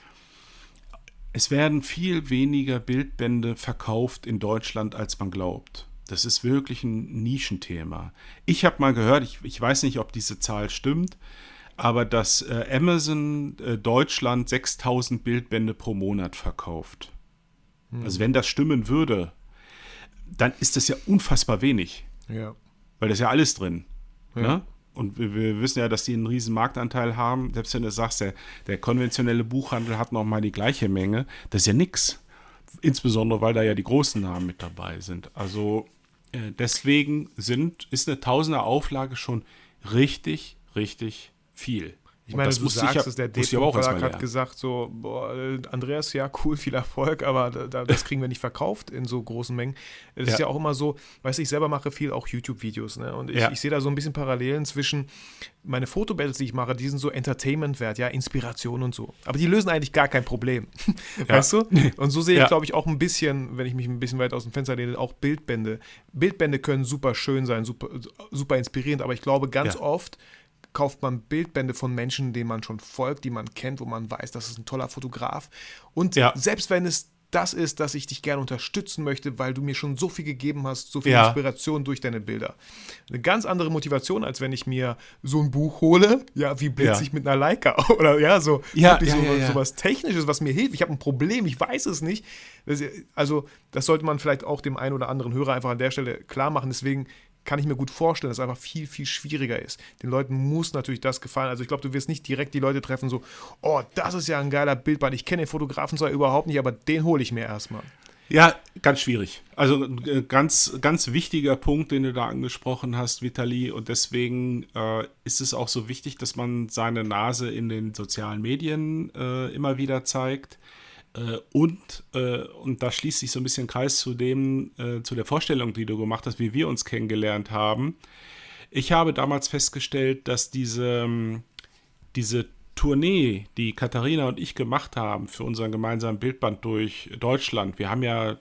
[SPEAKER 2] Es werden viel weniger Bildbände verkauft in Deutschland, als man glaubt. Das ist wirklich ein Nischenthema. Ich habe mal gehört, ich, ich, weiß nicht, ob diese Zahl stimmt, aber dass äh, Amazon äh, Deutschland 6000 Bildbände pro Monat verkauft. Also wenn das stimmen würde, dann ist das ja unfassbar wenig.
[SPEAKER 1] Ja.
[SPEAKER 2] Weil das ist ja alles drin. Ja. Ne? Und wir, wir, wissen ja, dass die einen riesen Marktanteil haben. Selbst wenn du sagst, der, der konventionelle Buchhandel hat noch mal die gleiche Menge, das ist ja nichts. Insbesondere, weil da ja die großen Namen mit dabei sind. Also äh, deswegen sind, ist eine Tausender Auflage schon richtig, richtig viel.
[SPEAKER 1] Ich meine, das du sagst ja, es, der D-Punkt hat gesagt so, boah, Andreas, ja, cool, viel Erfolg, aber da, das kriegen wir nicht verkauft in so großen Mengen. Es ja. ist ja auch immer so, weißt du, ich selber mache viel auch YouTube-Videos, ne? Und ich, ja. ich sehe da so ein bisschen Parallelen zwischen meine Fotobattles, die ich mache, die sind so Entertainment-wert, ja, Inspiration und so. Aber die lösen eigentlich gar kein Problem. weißt du? Und so sehe ich, glaube ich, auch ein bisschen, wenn ich mich ein bisschen weit aus dem Fenster lehne, auch Bildbände. Bildbände können super schön sein, super, super inspirierend, aber ich glaube, ganz oft kauft man Bildbände von Menschen, denen man schon folgt, die man kennt, wo man weiß, das ist ein toller Fotograf. Und ja. selbst wenn es das ist, dass ich dich gerne unterstützen möchte, weil du mir schon so viel gegeben hast, so viel ja. Inspiration durch deine Bilder. Eine ganz andere Motivation, als wenn ich mir so ein Buch hole, ja, wie blitze ja. ich mit einer Leica oder ja, so ja, ja, so, ja, so was Technisches, was mir hilft. Ich habe ein Problem, ich weiß es nicht. also, das sollte man vielleicht auch dem einen oder anderen Hörer einfach an der Stelle klar machen. Deswegen kann ich mir gut vorstellen, dass es einfach viel, viel schwieriger ist. Den Leuten muss natürlich das gefallen. Also ich glaube, du wirst nicht direkt die Leute treffen, so, oh, das ist ja ein geiler Bildband. Ich kenne den Fotografen zwar überhaupt nicht, aber den hole ich mir erstmal.
[SPEAKER 2] Ja, ganz schwierig. Also äh, ganz, ganz wichtiger Punkt, den du da angesprochen hast, Vitali. Und deswegen äh, ist es auch so wichtig, dass man seine Nase in den sozialen Medien äh, immer wieder zeigt. Äh, und, äh, und da schließt sich so ein bisschen Kreis zu dem, äh, zu der Vorstellung, die du gemacht hast, wie wir uns kennengelernt haben. Ich habe damals festgestellt, dass diese, ähm, diese Tournee, die Katharina und ich gemacht haben für unseren gemeinsamen Bildband durch Deutschland, wir haben ja,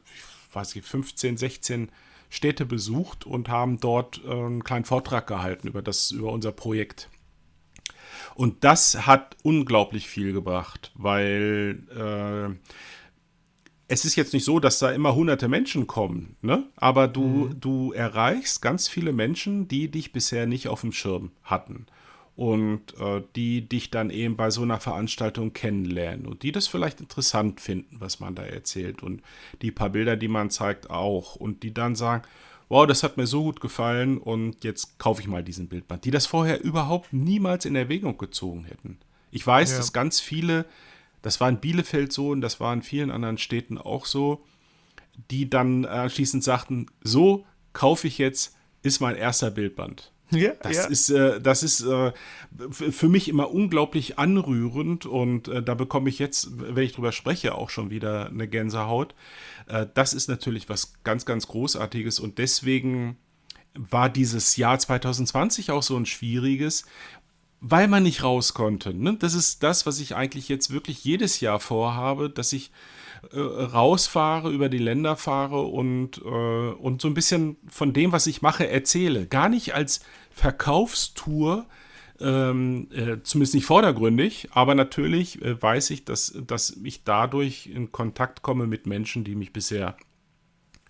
[SPEAKER 2] weiß ich, 15, 16 Städte besucht und haben dort einen kleinen Vortrag gehalten über, das, über unser Projekt. Und das hat unglaublich viel gebracht, weil äh, es ist jetzt nicht so, dass da immer hunderte Menschen kommen, ne? aber du, mhm. du erreichst ganz viele Menschen, die dich bisher nicht auf dem Schirm hatten und äh, die dich dann eben bei so einer Veranstaltung kennenlernen und die das vielleicht interessant finden, was man da erzählt und die paar Bilder, die man zeigt, auch und die dann sagen, wow, das hat mir so gut gefallen und jetzt kaufe ich mal diesen Bildband, die das vorher überhaupt niemals in Erwägung gezogen hätten. Ich weiß, ja. dass ganz viele, das war in Bielefeld so und das war in vielen anderen Städten auch so, die dann anschließend sagten, so kaufe ich jetzt, ist mein erster Bildband. Ja, das, ja. Ist, äh, das ist äh, für mich immer unglaublich anrührend und äh, da bekomme ich jetzt, wenn ich drüber spreche, auch schon wieder eine Gänsehaut. Äh, das ist natürlich was ganz, ganz Großartiges und deswegen war dieses Jahr 2020 auch so ein schwieriges, weil man nicht raus konnte. Ne? Das ist das, was ich eigentlich jetzt wirklich jedes Jahr vorhabe, dass ich äh, rausfahre, über die Länder fahre und, äh, und so ein bisschen von dem, was ich mache, erzähle. Gar nicht als Verkaufstour, ähm, äh, zumindest nicht vordergründig, aber natürlich äh, weiß ich, dass, dass ich dadurch in Kontakt komme mit Menschen, die mich bisher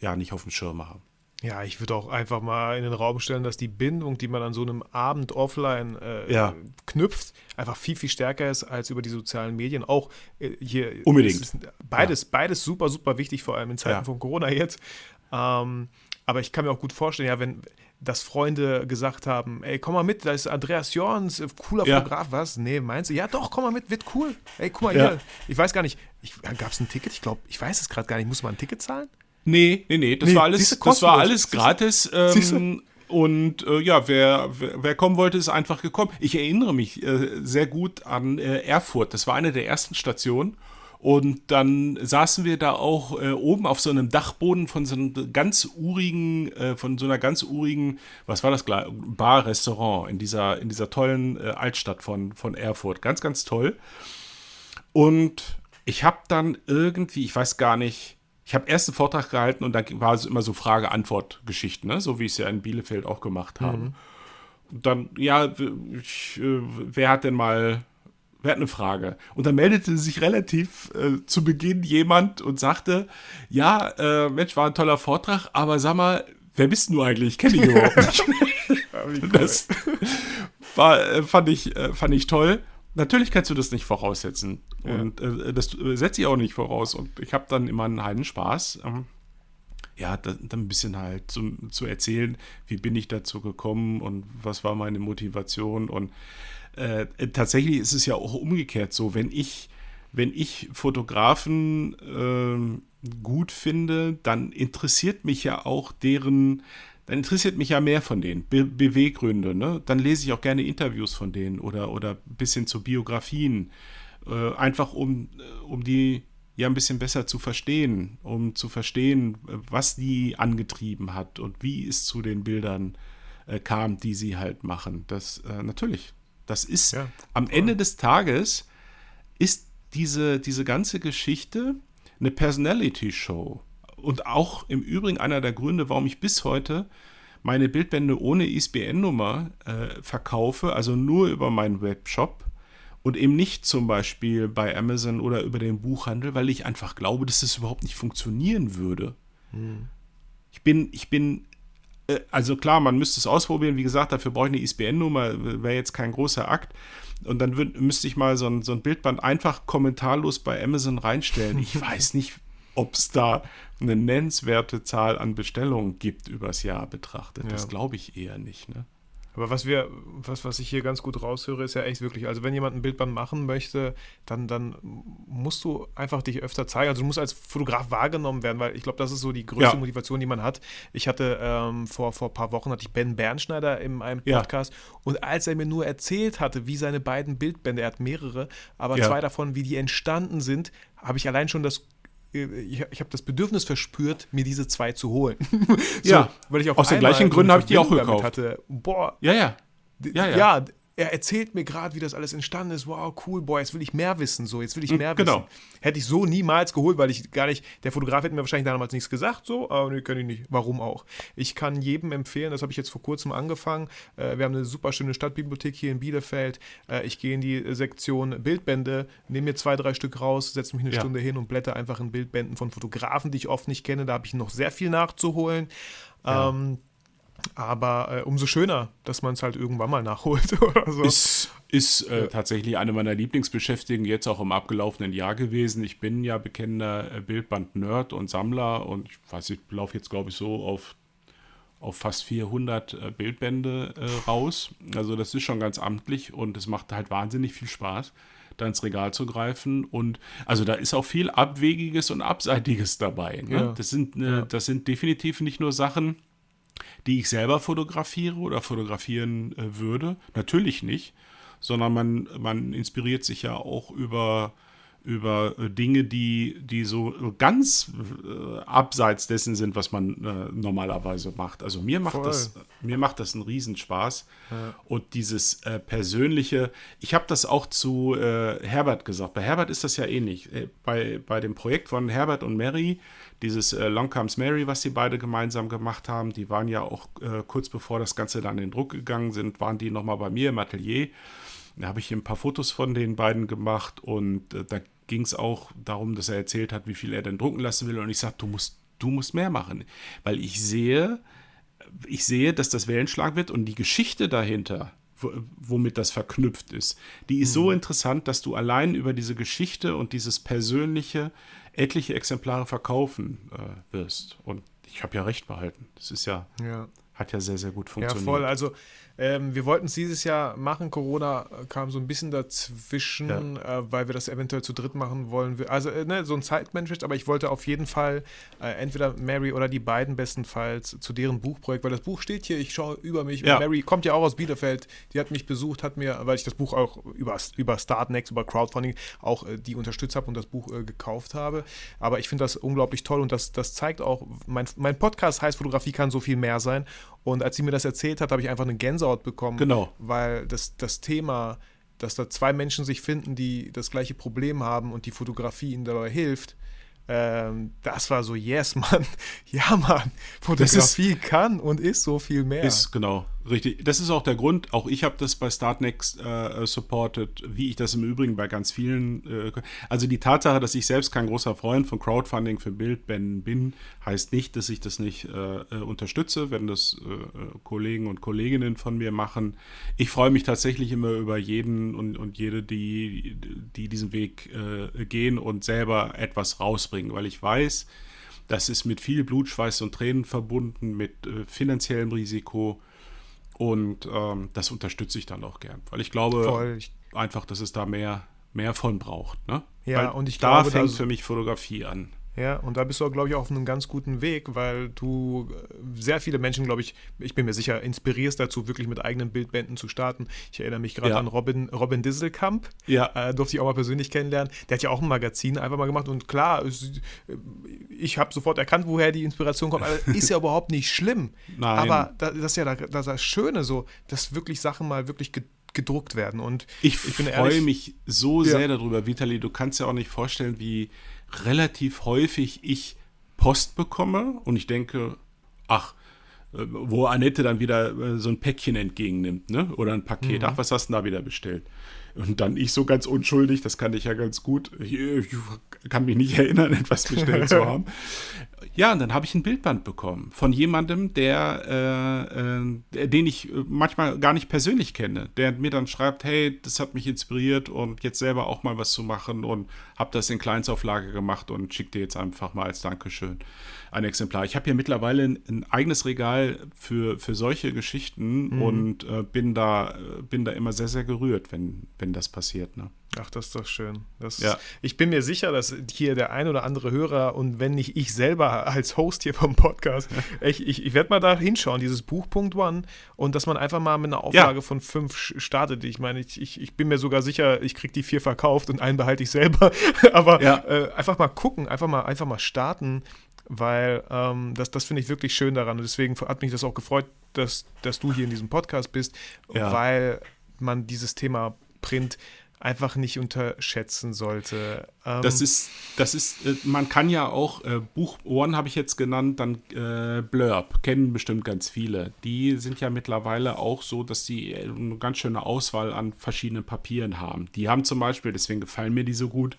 [SPEAKER 2] ja nicht auf dem Schirm haben.
[SPEAKER 1] Ja, ich würde auch einfach mal in den Raum stellen, dass die Bindung, die man an so einem Abend offline äh,
[SPEAKER 2] Ja.
[SPEAKER 1] knüpft, einfach viel, viel stärker ist als über die sozialen Medien. Auch äh, hier.
[SPEAKER 2] Unbedingt.
[SPEAKER 1] Beides, beides super, super wichtig, vor allem in Zeiten
[SPEAKER 2] Ja.
[SPEAKER 1] von Corona jetzt. Ähm, aber ich kann mir auch gut vorstellen, ja, wenn dass Freunde gesagt haben, ey, komm mal mit, da ist Andreas Jorns, äh, cooler
[SPEAKER 2] Ja.
[SPEAKER 1] Fotograf, was? Nee, meinst du? Ja, doch, komm mal mit, wird cool. Ey, guck mal
[SPEAKER 2] Ja.
[SPEAKER 1] hier. Ich weiß gar nicht, gab es ein Ticket? Ich glaube, ich weiß es gerade gar nicht. Muss man ein Ticket zahlen?
[SPEAKER 2] Nee, nee, nee, das
[SPEAKER 1] Nee,
[SPEAKER 2] war alles, das war alles gratis. Ähm, und äh, ja, wer, wer, wer kommen wollte, ist einfach gekommen. Ich erinnere mich äh, sehr gut an äh, Erfurt. Das war eine der ersten Stationen. Und dann saßen wir da auch äh, oben auf so einem Dachboden von so einem ganz urigen, äh, von so einer ganz urigen, was war das Bar, Restaurant in dieser, in dieser tollen äh, Altstadt von, von Erfurt. Ganz, ganz toll. Und ich habe dann irgendwie, ich weiß gar nicht, ich habe erst einen Vortrag gehalten und dann war es immer so Frage-Antwort-Geschichten, ne? so wie ich es ja in Bielefeld auch gemacht habe. Und dann, ja, ich, äh, wer hat denn mal, wer hat eine Frage? Und dann meldete sich relativ äh, zu Beginn jemand und sagte, ja, äh, Mensch, war ein toller Vortrag, aber sag mal, wer bist du eigentlich? Ich kenne dich überhaupt nicht. Das war, äh, fand, ich, äh, fand ich toll. Natürlich kannst du das nicht voraussetzen. Und äh, das äh, setze ich auch nicht voraus. Und ich habe dann immer einen heiden Spaß. Ähm, ja, da, dann ein bisschen halt zu, zu erzählen, wie bin ich dazu gekommen und was war meine Motivation. Und äh, äh, tatsächlich ist es ja auch umgekehrt so, wenn ich, wenn ich Fotografen ähm, gut finde, dann interessiert mich ja auch deren, dann interessiert mich ja mehr von denen, Be Beweggründe. Ne? Dann lese ich auch gerne Interviews von denen oder, oder ein bisschen zu Biografien, äh, einfach um, äh, um die ja ein bisschen besser zu verstehen, um zu verstehen, äh, was die angetrieben hat und wie es zu den Bildern äh, kam, die sie halt machen. Das äh, natürlich, das ist
[SPEAKER 1] Ja,
[SPEAKER 2] am Ende des Tages ist diese, diese ganze Geschichte eine Personality-Show. Und auch im Übrigen einer der Gründe, warum ich bis heute meine Bildbände ohne ISBN-Nummer äh, verkaufe, also nur über meinen Webshop und eben nicht zum Beispiel bei Amazon oder über den Buchhandel, weil ich einfach glaube, dass das überhaupt nicht funktionieren würde. Ich bin, ich bin, äh, also klar, man müsste es ausprobieren. Wie gesagt, dafür brauche ich eine ISBN-Nummer, wäre jetzt kein großer Akt. Und dann würd, müsste ich mal so ein, so ein Bildband einfach kommentarlos bei Amazon reinstellen. Ich weiß nicht, ob es da eine nennenswerte Zahl an Bestellungen gibt übers Jahr betrachtet. Das
[SPEAKER 1] Ja.
[SPEAKER 2] glaube ich eher nicht. Ne?
[SPEAKER 1] Aber was wir, was, was ich hier ganz gut raushöre, ist ja echt wirklich, also wenn jemand ein Bildband machen möchte, dann, dann musst du einfach dich öfter zeigen. Also du musst als Fotograf wahrgenommen werden, weil ich glaube, das ist so die größte
[SPEAKER 2] Ja.
[SPEAKER 1] Motivation, die man hat. Ich hatte ähm, vor, vor ein paar Wochen hatte ich Ben Bernschneider in einem
[SPEAKER 2] Ja.
[SPEAKER 1] Podcast und als er mir nur erzählt hatte, wie seine beiden Bildbände, er hat mehrere, aber
[SPEAKER 2] Ja.
[SPEAKER 1] zwei davon, wie die entstanden sind, habe ich allein schon das ich, ich habe das Bedürfnis verspürt, mir diese zwei zu holen.
[SPEAKER 2] Ja.
[SPEAKER 1] weil ich auf
[SPEAKER 2] Aus den gleichen
[SPEAKER 1] so
[SPEAKER 2] Gründen habe ich die auch gekauft.
[SPEAKER 1] Hatte. Boah,
[SPEAKER 2] Ja, ja. Ja, ja.
[SPEAKER 1] ja, er erzählt mir gerade, wie das alles entstanden ist. Wow, cool, boah, jetzt will ich mehr wissen. So, jetzt will ich mehr
[SPEAKER 2] genau.
[SPEAKER 1] wissen. Hätte ich so niemals geholt, weil ich gar nicht, der Fotograf hätte mir wahrscheinlich damals nichts gesagt, so, aber nee, kann ich nicht. Warum auch? Ich kann jedem empfehlen, das habe ich jetzt vor kurzem angefangen. Äh, wir haben eine super schöne Stadtbibliothek hier in Bielefeld. Äh, ich gehe in die Sektion Bildbände, nehme mir zwei, drei Stück raus, setze mich eine
[SPEAKER 2] Ja.
[SPEAKER 1] Stunde hin und blätter einfach in Bildbänden von Fotografen, die ich oft nicht kenne. Da habe ich noch sehr viel nachzuholen.
[SPEAKER 2] Ja.
[SPEAKER 1] Ähm, aber äh, umso schöner, dass man es halt irgendwann mal nachholt oder so.
[SPEAKER 2] Ist, ist äh, tatsächlich eine meiner Lieblingsbeschäftigungen jetzt auch im abgelaufenen Jahr gewesen. Ich bin ja bekennender äh, Bildband-Nerd und Sammler und ich weiß, ich laufe jetzt, glaube ich, so auf, auf fast 400 äh, Bildbände äh, raus. Also das ist schon ganz amtlich und es macht halt wahnsinnig viel Spaß, da ins Regal zu greifen. Und also da ist auch viel Abwegiges und Abseitiges dabei. Ne?
[SPEAKER 1] Ja.
[SPEAKER 2] Das, sind, äh,
[SPEAKER 1] Ja.
[SPEAKER 2] das sind definitiv nicht nur Sachen, die ich selber fotografiere oder fotografieren äh, würde. Natürlich nicht, sondern man, man inspiriert sich ja auch über, über äh, Dinge, die, die so ganz äh, abseits dessen sind, was man äh, normalerweise macht. Also mir macht das, mir macht das einen Riesenspaß. Ja. Und dieses äh, persönliche, ich habe das auch zu äh, Herbert gesagt. Bei Herbert ist das ja ähnlich. Äh, bei, bei dem Projekt von Herbert und Mary, dieses Long Comes Mary, was sie beide gemeinsam gemacht haben, die waren ja auch kurz bevor das Ganze dann in den Druck gegangen sind, waren die nochmal bei mir im Atelier. Da habe ich ein paar Fotos von den beiden gemacht und äh, da ging es auch darum, dass er erzählt hat, wie viel er denn drucken lassen will. Und ich sagte, du musst, du musst mehr machen. Weil ich sehe, ich sehe, dass das Wellenschlag wird und die Geschichte dahinter, womit das verknüpft ist, die ist mhm. so interessant, dass du allein über diese Geschichte und dieses Persönliche etliche Exemplare verkaufen äh, wirst. Und ich habe ja recht behalten. Das ist ja, ja, hat ja sehr, sehr gut funktioniert.
[SPEAKER 1] Ja, voll. Also ähm, wir wollten es dieses Jahr machen. Corona äh, kam so ein bisschen dazwischen, ja. äh, weil wir das eventuell zu dritt machen wollen. Also äh, ne, so ein Zeitmanagement, aber ich wollte auf jeden Fall äh, entweder Mary oder die beiden bestenfalls zu deren Buchprojekt, weil das Buch steht hier, ich schaue über mich. Ja. Mary kommt ja auch aus Bielefeld, die hat mich besucht, hat mir, weil ich das Buch auch über, über Startnext, über Crowdfunding auch äh, die unterstützt habe und das Buch äh, gekauft habe. Aber ich finde das unglaublich toll und das, das zeigt auch, mein, mein Podcast heißt Fotografie kann so viel mehr sein. Und als sie mir das erzählt hat, habe ich einfach eine Gänsehaut bekommen.
[SPEAKER 2] Genau.
[SPEAKER 1] Weil das, das Thema, dass da zwei Menschen sich finden, die das gleiche Problem haben und die Fotografie ihnen dabei hilft, ähm, das war so, yes, Mann, ja, Mann, Fotografie ist, kann und ist so viel mehr.
[SPEAKER 2] Ist, genau, richtig. Das ist auch der Grund, auch ich habe das bei Startnext äh, supported, wie ich das im Übrigen bei ganz vielen, äh, also die Tatsache, dass ich selbst kein großer Freund von Crowdfunding für Bildbänden bin, heißt nicht, dass ich das nicht äh, äh unterstütze, wenn das äh, äh, Kollegen und Kolleginnen von mir machen. Ich freue mich tatsächlich immer über jeden und, und jede, die, die diesen Weg gehen und selber etwas rausbringen bringen, weil ich weiß, das ist mit viel Blut, Schweiß und Tränen verbunden, mit finanziellem Risiko. Und ähm, das unterstütze ich dann auch gern, weil ich glaube Voll. einfach, dass es da mehr, mehr von braucht. Ne?
[SPEAKER 1] Ja, weil und ich
[SPEAKER 2] da glaube, fängt für mich Fotografie an.
[SPEAKER 1] Ja, und da bist du, glaube ich, auf einem ganz guten Weg, weil du äh, sehr viele Menschen, glaube ich, ich bin mir sicher, inspirierst dazu, wirklich mit eigenen Bildbänden zu starten. Ich erinnere mich gerade ja. an Robin, Robin Disselkamp.
[SPEAKER 2] Ja.
[SPEAKER 1] Äh, durfte ich auch mal persönlich kennenlernen. Der hat ja auch ein Magazin einfach mal gemacht und klar, ich habe sofort erkannt, woher die Inspiration kommt. Also, ist ja überhaupt nicht schlimm.
[SPEAKER 2] Nein.
[SPEAKER 1] Aber das ist ja das, das Schöne so, dass wirklich Sachen mal wirklich gedruckt werden. Und
[SPEAKER 2] ich, ich freue mich so ja. sehr darüber, Vitali. Du kannst ja auch nicht vorstellen, wie relativ häufig ich Post bekomme und ich denke, ach, äh, wo Annette dann wieder äh, so ein Päckchen entgegennimmt, ne? Oder ein Paket. Mhm. Ach, was hast du da wieder bestellt? Und dann ich so ganz unschuldig, das kann ich ja ganz gut. Ich, ich kann mich nicht erinnern, etwas bestellt zu haben. Ja, und dann habe ich ein Bildband bekommen von jemandem, der, äh, äh, den ich manchmal gar nicht persönlich kenne, der mir dann schreibt, hey, das hat mich inspiriert und jetzt selber auch mal was zu machen und habe das in Kleinstauflage gemacht und schicke dir jetzt einfach mal als Dankeschön ein Exemplar. Ich habe hier mittlerweile ein, ein, eigenes Regal für, für solche Geschichten mhm. und äh, bin, da, bin da immer sehr, sehr gerührt, wenn, wenn das passiert. Ne?
[SPEAKER 1] Ach, das ist doch schön. Das, ja. Ich bin mir sicher, dass hier der ein oder andere Hörer und wenn nicht ich selber als Host hier vom Podcast, ich, ich, ich werde mal da hinschauen, dieses Buch Punkt One und dass man einfach mal mit einer Auflage ja. von fünf startet. Ich meine, ich, ich, ich bin mir sogar sicher, ich kriege die vier verkauft und einen behalte ich selber. Aber ja. äh, einfach mal gucken, einfach mal, einfach mal starten weil ähm, das, das finde ich wirklich schön daran und deswegen hat mich das auch gefreut, dass, dass du hier in diesem Podcast bist, ja. weil man dieses Thema Print einfach nicht unterschätzen sollte.
[SPEAKER 2] Ähm das ist, das ist, äh, man kann ja auch, äh, Buch One habe ich jetzt genannt, dann äh, Blurb, kennen bestimmt ganz viele. Die sind ja mittlerweile auch so, dass sie äh, eine ganz schöne Auswahl an verschiedenen Papieren haben. Die haben zum Beispiel, deswegen gefallen mir die so gut,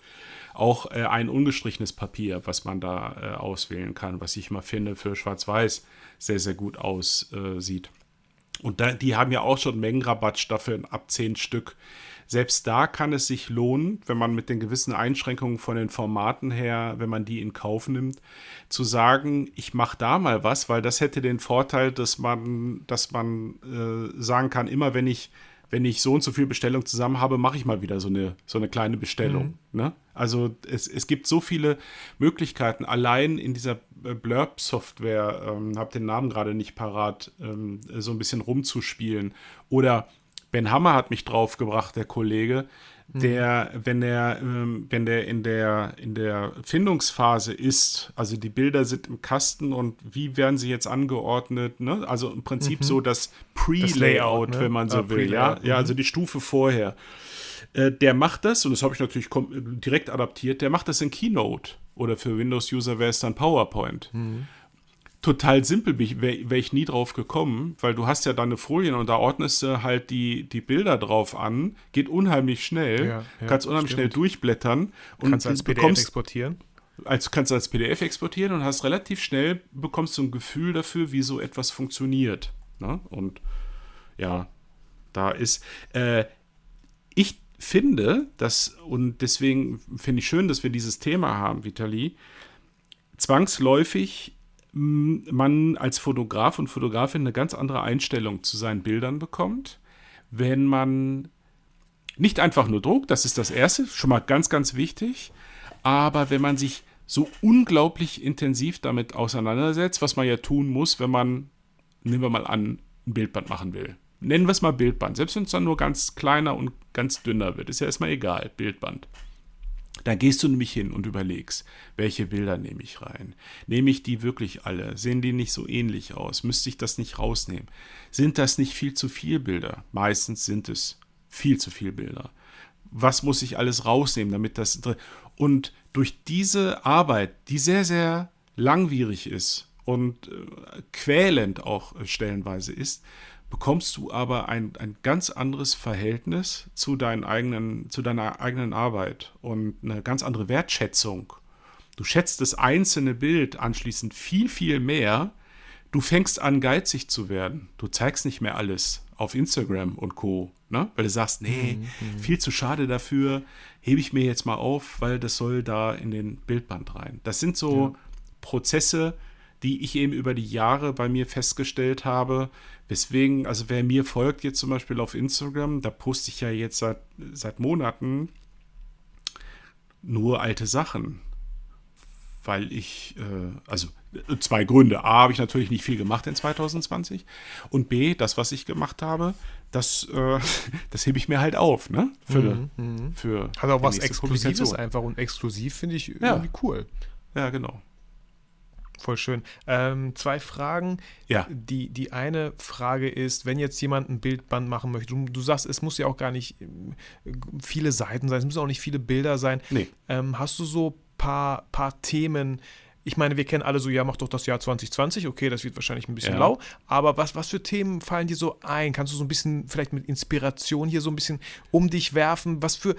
[SPEAKER 2] auch äh, ein ungestrichenes Papier, was man da äh, auswählen kann, was ich mal finde für Schwarz-Weiß sehr, sehr gut aussieht. Und da, die haben ja auch schon Mengenrabattstaffeln ab 10 Stück. Selbst da kann es sich lohnen, wenn man mit den gewissen Einschränkungen von den Formaten her, wenn man die in Kauf nimmt, zu sagen, ich mache da mal was, weil das hätte den Vorteil, dass man, dass man äh, sagen kann, immer wenn ich wenn ich so und so viel Bestellung zusammen habe, mache ich mal wieder so eine, so eine kleine Bestellung. Mhm. Ne? Also es, es gibt so viele Möglichkeiten. Allein in dieser äh, Blurb-Software, ähm, habe den Namen gerade nicht parat, ähm, so ein bisschen rumzuspielen. Oder Ben Hammer hat mich draufgebracht, der Kollege, der, wenn er, ähm, wenn der in der in der Findungsphase ist, also die Bilder sind im Kasten und wie werden sie jetzt angeordnet, ne? Also im Prinzip so das Pre-Layout,
[SPEAKER 1] ne?
[SPEAKER 2] wenn man so
[SPEAKER 1] Ah,
[SPEAKER 2] will, ja, ja, also die Stufe vorher. Äh, der macht das, und das habe ich natürlich direkt adaptiert, der macht das in Keynote. Oder für Windows-User wäre es dann PowerPoint. Total simpel wäre wär ich nie drauf gekommen, weil du hast ja deine Folien und da ordnest du halt die, die Bilder drauf an, geht unheimlich schnell,
[SPEAKER 1] Ja, ja,
[SPEAKER 2] kannst unheimlich
[SPEAKER 1] stimmt.
[SPEAKER 2] schnell durchblättern und
[SPEAKER 1] Kannst als PDF
[SPEAKER 2] bekommst
[SPEAKER 1] exportieren.
[SPEAKER 2] als kannst du als PDF exportieren und hast relativ schnell bekommst du ein Gefühl dafür, wie so etwas funktioniert. Ne? Und ja, da ist äh, ich finde, dass und deswegen finde ich schön, dass wir dieses Thema haben, Vitali. Zwangsläufig man als Fotograf und Fotografin eine ganz andere Einstellung zu seinen Bildern bekommt, wenn man nicht einfach nur druckt, das ist das Erste, schon mal ganz, ganz wichtig, aber wenn man sich so unglaublich intensiv damit auseinandersetzt, was man ja tun muss, wenn man, nehmen wir mal an, ein Bildband machen will. Nennen wir es mal Bildband, selbst wenn es dann nur ganz kleiner und ganz dünner wird, ist ja erstmal egal, Bildband. Dann gehst du nämlich hin und überlegst, welche Bilder nehme ich rein? Nehme ich die wirklich alle? Sehen die nicht so ähnlich aus? Müsste ich das nicht rausnehmen? Sind das nicht viel zu viel Bilder? Meistens sind es viel zu viel Bilder. Was muss ich alles rausnehmen, damit das. dr- Und durch diese Arbeit, die sehr, sehr langwierig ist und äh, quälend auch äh, stellenweise ist, bekommst du aber ein, ein ganz anderes Verhältnis zu, deinen eigenen, zu deiner eigenen Arbeit und eine ganz andere Wertschätzung. Du schätzt das einzelne Bild anschließend viel, viel mehr. Du fängst an, geizig zu werden. Du zeigst nicht mehr alles auf Instagram und Co. Ne? Weil du sagst, nee, viel zu schade dafür, hebe ich mir jetzt mal auf, weil das soll da in den Bildband rein. Das sind so Prozesse, die ich eben über die Jahre bei mir festgestellt habe. Weswegen, also wer mir folgt jetzt zum Beispiel auf Instagram, da poste ich ja jetzt seit, seit Monaten nur alte Sachen. Weil ich, äh, also zwei Gründe. A, habe ich natürlich nicht viel gemacht in 2020. Und B, das, was ich gemacht habe, das, äh, das hebe ich mir halt auf, ne? Für, für
[SPEAKER 1] Hat auch was Exklusives
[SPEAKER 2] Publikation.
[SPEAKER 1] einfach und exklusiv finde ich
[SPEAKER 2] Ja.
[SPEAKER 1] irgendwie cool.
[SPEAKER 2] Ja, genau.
[SPEAKER 1] Voll schön. Ähm, zwei Fragen.
[SPEAKER 2] Ja.
[SPEAKER 1] Die, die eine Frage ist, wenn jetzt jemand ein Bildband machen möchte, du, du sagst, es muss ja auch gar nicht ähm, viele Seiten sein, es müssen auch nicht viele Bilder sein.
[SPEAKER 2] Nee.
[SPEAKER 1] Ähm, hast du so paar, paar Themen? Ich meine, wir kennen alle so, ja, mach doch das Jahr 2020, okay, das wird wahrscheinlich ein bisschen
[SPEAKER 2] Ja.
[SPEAKER 1] lau, aber was, was für Themen fallen dir so ein? Kannst du so ein bisschen vielleicht mit Inspiration hier so ein bisschen um dich werfen? Was für,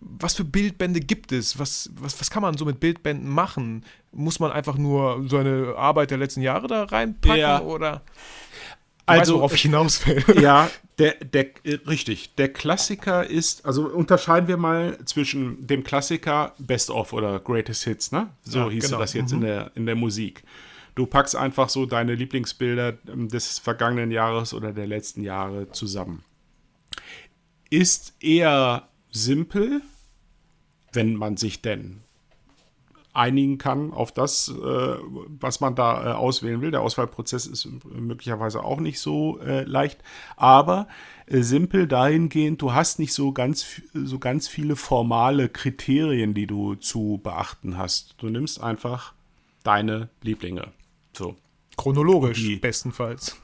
[SPEAKER 1] was für Bildbände gibt es? Was, was, was kann man so mit Bildbänden machen? Muss man einfach nur seine Arbeit der letzten Jahre da reinpacken
[SPEAKER 2] Ja.
[SPEAKER 1] oder? Du
[SPEAKER 2] Also,
[SPEAKER 1] weißt, worauf ich hinaus will.
[SPEAKER 2] ja, der, der, äh, richtig. Der Klassiker ist, also unterscheiden wir mal zwischen dem Klassiker Best of oder Greatest Hits, ne? So
[SPEAKER 1] Ja,
[SPEAKER 2] hieß
[SPEAKER 1] genau.
[SPEAKER 2] das jetzt in, der, in der Musik. Du packst einfach so deine Lieblingsbilder ähm, des vergangenen Jahres oder der letzten Jahre zusammen. Ist eher simpel, wenn man sich denn einigen kann auf das, äh, was man da äh, auswählen will. Der Auswahlprozess ist möglicherweise auch nicht so äh, leicht, aber simpel dahingehend, du hast nicht so ganz, so ganz viele formale Kriterien, die du zu beachten hast. Du nimmst einfach deine Lieblinge. So.
[SPEAKER 1] Chronologisch,
[SPEAKER 2] Die-
[SPEAKER 1] bestenfalls.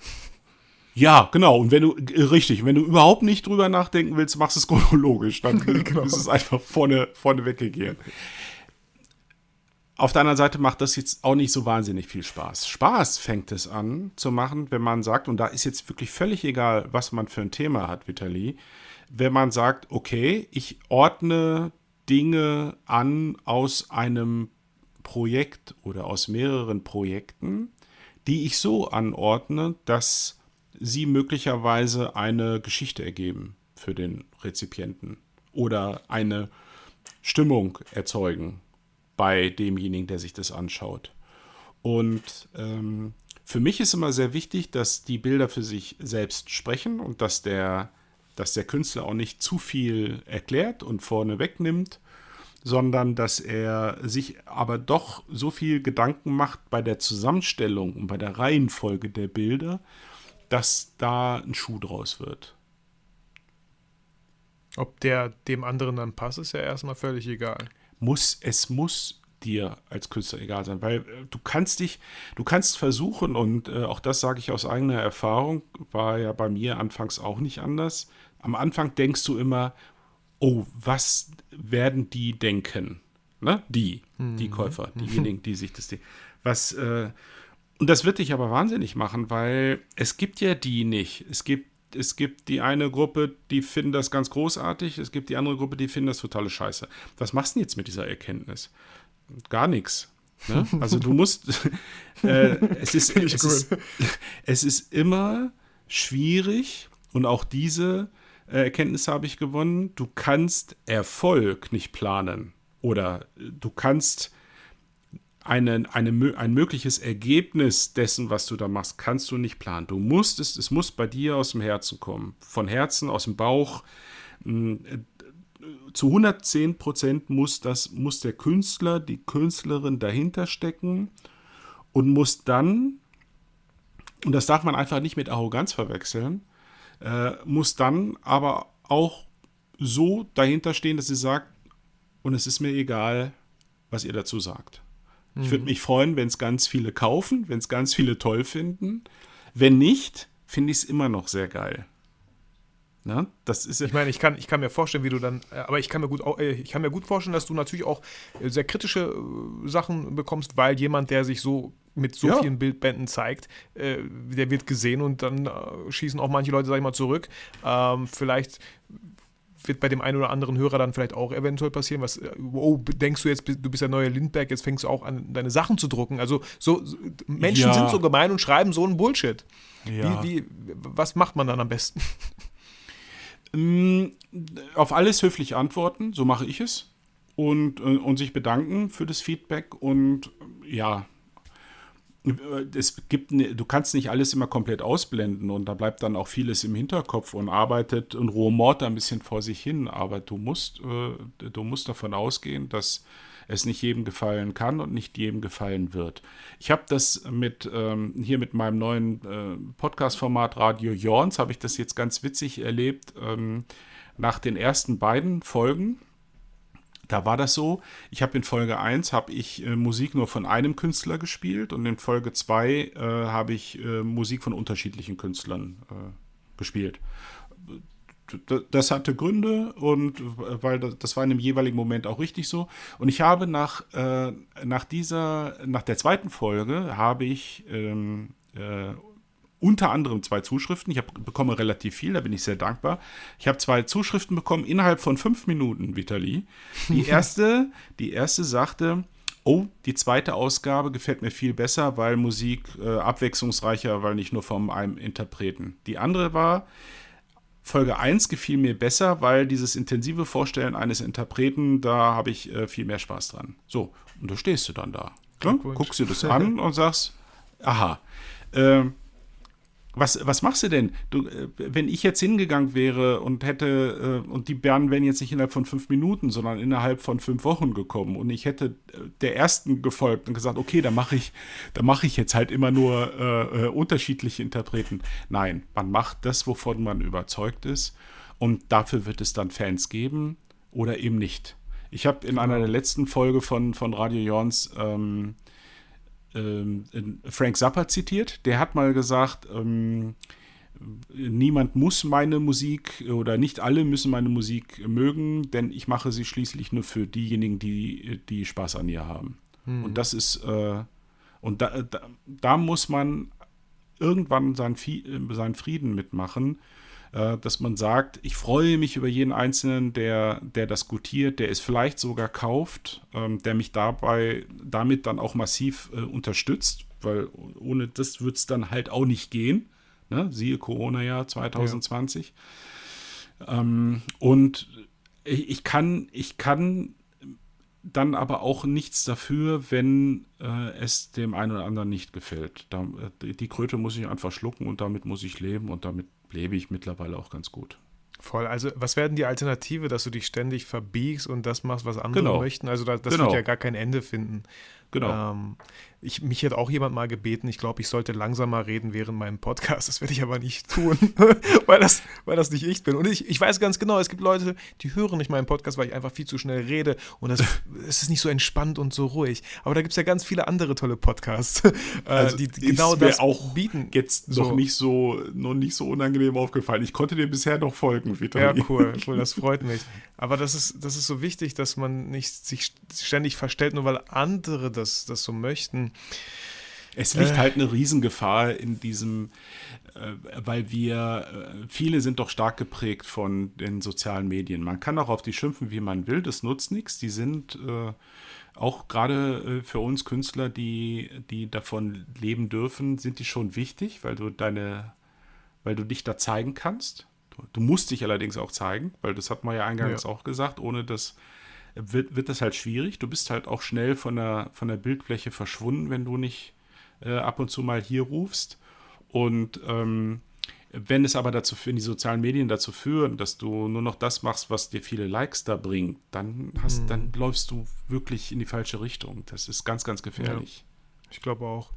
[SPEAKER 2] Ja, genau. Und wenn du, richtig, wenn du überhaupt nicht drüber nachdenken willst, machst du es chronologisch. Dann ist es einfach vorne, vorne weggegeben. Auf der anderen Seite macht das jetzt auch nicht so wahnsinnig viel Spaß. Spaß fängt es an zu machen, wenn man sagt, und da ist jetzt wirklich völlig egal, was man für ein Thema hat, Vitali, wenn man sagt, okay, ich ordne Dinge an aus einem Projekt oder aus mehreren Projekten, die ich so anordne, dass sie möglicherweise eine Geschichte ergeben für den Rezipienten oder eine Stimmung erzeugen bei demjenigen, der sich das anschaut. Und ähm, für mich ist immer sehr wichtig, dass die Bilder für sich selbst sprechen und dass der, dass der Künstler auch nicht zu viel erklärt und vorne wegnimmt, sondern dass er sich aber doch so viel Gedanken macht bei der Zusammenstellung und bei der Reihenfolge der Bilder, dass da ein Schuh draus wird.
[SPEAKER 1] Ob der dem anderen dann passt, ist ja erstmal völlig egal.
[SPEAKER 2] Muss, es muss dir als Künstler egal sein, weil äh, du kannst dich, du kannst versuchen und äh, auch das sage ich aus eigener Erfahrung, war ja bei mir anfangs auch nicht anders. Am Anfang denkst du immer, oh, was werden die denken? Ne? Die, mhm. die Käufer, diejenigen, die sich das, was, äh, und das wird dich aber wahnsinnig machen, weil es gibt ja die nicht. Es gibt es gibt die eine Gruppe, die finden das ganz großartig, es gibt die andere Gruppe, die finden das totale Scheiße. Was machst du jetzt mit dieser Erkenntnis? Gar nichts. Ne? Also du musst, äh, es, ist, es, ist, es ist immer schwierig und auch diese äh, Erkenntnis habe ich gewonnen, du kannst Erfolg nicht planen oder du kannst eine, eine, ein mögliches Ergebnis dessen, was du da machst, kannst du nicht planen. Du musst es, es muss bei dir aus dem Herzen kommen. Von Herzen, aus dem Bauch. Mm, zu 110 Prozent muss, das, muss der Künstler, die Künstlerin dahinter stecken und muss dann, und das darf man einfach nicht mit Arroganz verwechseln, äh, muss dann aber auch so dahinter stehen, dass sie sagt, und es ist mir egal, was ihr dazu sagt. Ich würde mhm. mich freuen, wenn es ganz viele kaufen, wenn es ganz viele toll finden. Wenn nicht, finde ich es immer noch sehr geil. Na, das ist
[SPEAKER 1] ich meine, ich kann, ich kann mir vorstellen, wie du dann, äh, aber ich kann mir gut, äh, ich kann mir gut vorstellen, dass du natürlich auch äh, sehr kritische Sachen bekommst, weil jemand, der sich so mit so ja. vielen Bildbänden zeigt, der wird gesehen und dann schießen auch manche Leute, sag ich mal, zurück. Ähm, vielleicht wird bei dem einen oder anderen Hörer dann vielleicht auch eventuell passieren, was, äh, oh, denkst du jetzt, du bist der neue Lindberg, jetzt fängst du auch an, deine Sachen zu drucken. Also so, so Menschen ja. sind so gemein und schreiben so einen Bullshit. Ja. Wie, wie, was macht man dann am besten?
[SPEAKER 2] Mm, auf alles höflich antworten, so mache ich es. Und, äh, und sich bedanken für das Feedback und ja, es gibt, du kannst nicht alles immer komplett ausblenden und da bleibt dann auch vieles im Hinterkopf und arbeitet und rumort ein bisschen vor sich hin. Aber du musst, äh, du musst davon ausgehen, dass es nicht jedem gefallen kann und nicht jedem gefallen wird. Ich habe das mit ähm, hier mit meinem neuen äh, Podcast-Format Radio Jorns habe ich das jetzt ganz witzig erlebt. Ähm, nach den ersten beiden Folgen da war das so, ich habe in Folge 1 habe ich äh, Musik nur von einem Künstler gespielt und in Folge 2 äh, habe ich äh, Musik von unterschiedlichen Künstlern äh, gespielt. Das hatte Gründe und weil das war in dem jeweiligen Moment auch richtig so. Und ich habe nach, äh, nach dieser, nach der zweiten Folge habe ich ähm, äh, unter anderem zwei Zuschriften. Ich hab, bekomme relativ viel, da bin ich sehr dankbar. Ich habe zwei Zuschriften bekommen innerhalb von fünf Minuten, Vitali. Die erste, die erste sagte, oh, die zweite Ausgabe gefällt mir viel besser, weil Musik äh, abwechslungsreicher, weil nicht nur von einem Interpreten. Die andere war, Folge 1 gefiel mir besser, weil dieses intensive Vorstellen eines Interpreten, da habe ich äh, viel mehr Spaß dran. So, und da stehst du dann da. Ne? Guckst dir das an und sagst, aha. Äh, was, was machst du denn? Du, äh, wenn ich jetzt hingegangen wäre und hätte, äh, und die Bären wären jetzt nicht innerhalb von fünf Minuten, sondern innerhalb von fünf Wochen gekommen und ich hätte äh, der ersten gefolgt und gesagt, okay, da mache ich, da ich jetzt halt immer nur äh, unterschiedliche Interpreten. Nein, man macht das, wovon man überzeugt ist und dafür wird es dann Fans geben oder eben nicht. Ich habe in einer der letzten Folge von, von Radio Jorns ähm, ähm, Frank Zappa zitiert. Der hat mal gesagt, ähm, niemand muss meine Musik oder nicht alle müssen meine Musik mögen, denn ich mache sie schließlich nur für diejenigen, die, die Spaß an ihr haben. Hm. Und das ist, äh, und da, da, da, muss man irgendwann seinen, seinen Frieden mitmachen äh, dass man sagt, ich freue mich über jeden Einzelnen, der, der das gutiert, der es vielleicht sogar kauft, ähm, der mich dabei damit dann auch massiv äh, unterstützt, weil ohne das wird es dann halt auch nicht gehen. Ne? Siehe Corona-Jahr 2020. Ja. Ähm, und ich, ich, kann, ich kann dann aber auch nichts dafür, wenn äh, es dem einen oder anderen nicht gefällt. Da, äh, die Kröte muss ich einfach schlucken und damit muss ich leben und damit lebe ich mittlerweile auch ganz gut.
[SPEAKER 1] Voll. Also, was werden die Alternative, dass du dich ständig verbiegst und das machst, was andere genau. möchten? Also, das, das genau. wird ja gar kein Ende finden.
[SPEAKER 2] Genau.
[SPEAKER 1] Ähm, ich, mich hätte auch jemand mal gebeten, ich glaube, ich sollte langsamer reden während meinem Podcast. Das werde ich aber nicht tun, weil, das, weil das nicht ich bin. Und ich, ich weiß ganz genau, es gibt Leute, die hören nicht meinen Podcast, weil ich einfach viel zu schnell rede und das, es ist nicht so entspannt und so ruhig. Aber da gibt es ja ganz viele andere tolle Podcasts, äh,
[SPEAKER 2] Also
[SPEAKER 1] die genau das
[SPEAKER 2] auch
[SPEAKER 1] bieten.
[SPEAKER 2] Jetzt
[SPEAKER 1] So.
[SPEAKER 2] noch nicht so, noch nicht so unangenehm aufgefallen. Ich konnte dir bisher noch folgen,
[SPEAKER 1] Ja,
[SPEAKER 2] Vitali.
[SPEAKER 1] cool, cool, das freut mich. Aber das ist, das ist so wichtig, dass man nicht sich ständig verstellt, nur weil andere das, das so möchten.
[SPEAKER 2] Es liegt
[SPEAKER 1] Äh.
[SPEAKER 2] halt eine Riesengefahr in diesem, äh, weil wir, äh, viele sind doch stark geprägt von den sozialen Medien. Man kann auch auf die schimpfen, wie man will, das nutzt nichts. Die sind äh, auch gerade äh, für uns Künstler, die, die davon leben dürfen, sind die schon wichtig, weil du deine, weil du dich da zeigen kannst. Du, du musst dich allerdings auch zeigen, weil das hat man ja eingangs
[SPEAKER 1] Ja.
[SPEAKER 2] auch gesagt, ohne das wird, wird das halt schwierig. Du bist halt auch schnell von der, von der Bildfläche verschwunden, wenn du nicht äh, ab und zu mal hier rufst. Und ähm, wenn es aber dazu wenn die sozialen Medien dazu führen, dass du nur noch das machst, was dir viele Likes da bringt, dann hast, dann läufst du wirklich in die falsche Richtung. Das ist ganz, ganz gefährlich.
[SPEAKER 1] Ich glaube auch.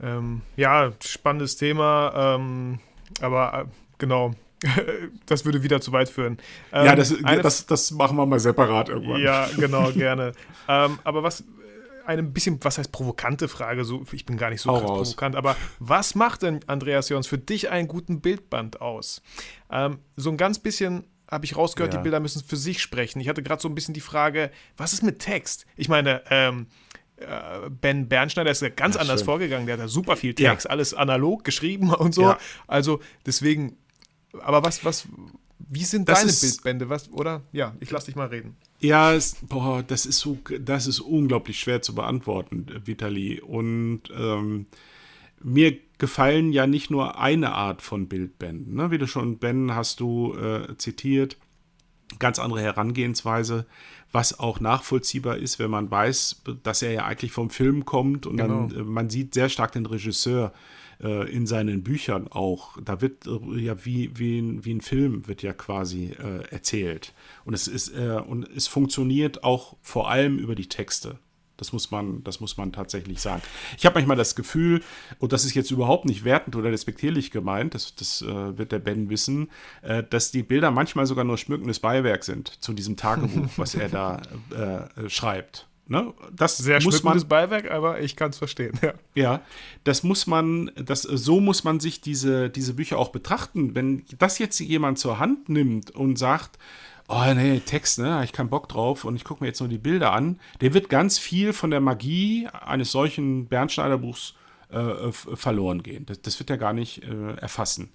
[SPEAKER 1] Ähm, ja, spannendes Thema, ähm, aber äh, genau, das würde wieder zu weit führen. Ähm,
[SPEAKER 2] Ja, das, das, das machen wir mal separat irgendwann.
[SPEAKER 1] Ja, genau, gerne. ähm, aber was, eine bisschen, was heißt provokante Frage, so, ich bin gar nicht so provokant, aber was macht denn, Andreas Jons, für dich einen guten Bildband aus? Ähm, so ein ganz bisschen habe ich rausgehört,
[SPEAKER 2] Ja.
[SPEAKER 1] die Bilder müssen für sich sprechen. Ich hatte gerade so ein bisschen die Frage, was ist mit Text? Ich meine, ähm, äh, Ben Bernschneider ist ja ganz
[SPEAKER 2] Ja,
[SPEAKER 1] anders
[SPEAKER 2] schön.
[SPEAKER 1] vorgegangen, der hat da super viel
[SPEAKER 2] Ja.
[SPEAKER 1] Text, alles analog geschrieben und so.
[SPEAKER 2] Ja.
[SPEAKER 1] Also deswegen, aber was, was, wie sind
[SPEAKER 2] Das
[SPEAKER 1] deine
[SPEAKER 2] ist-
[SPEAKER 1] Bildbände? Was, oder? Ja, ich lass dich mal reden.
[SPEAKER 2] Ja, es, boah, das ist so, das ist unglaublich schwer zu beantworten, Vitali. Und ähm, mir gefallen ja nicht nur eine Art von Bildbänden. Ne? Wie du schon, Ben, hast du äh, zitiert, ganz andere Herangehensweise, was auch nachvollziehbar ist, wenn man weiß, dass er ja eigentlich vom Film kommt und dann
[SPEAKER 1] Genau.
[SPEAKER 2] äh, man sieht sehr stark den Regisseur äh, in seinen Büchern auch. Da wird äh, ja wie, wie, ein, wie ein Film wird ja quasi äh, erzählt. Und es ist äh, und es funktioniert auch vor allem über die Texte. Das muss man, das muss man tatsächlich sagen. Ich habe manchmal das Gefühl, und das ist jetzt überhaupt nicht wertend oder respektierlich gemeint, das, das äh, wird der Ben wissen, äh, dass die Bilder manchmal sogar nur schmückendes Beiwerk sind zu diesem Tagebuch, was er da äh, schreibt. Ne? Das
[SPEAKER 1] Sehr
[SPEAKER 2] muss man,
[SPEAKER 1] Beiwerk, aber ich kann es verstehen. Ja.
[SPEAKER 2] ja, das muss man, das, so muss man sich diese, diese Bücher auch betrachten. Wenn das jetzt jemand zur Hand nimmt und sagt, oh nee, Text, ne, ich keinen Bock drauf und ich gucke mir jetzt nur die Bilder an, der wird ganz viel von der Magie eines solchen Bernschneider-Buchs äh, verloren gehen. Das, das wird er gar nicht äh, erfassen.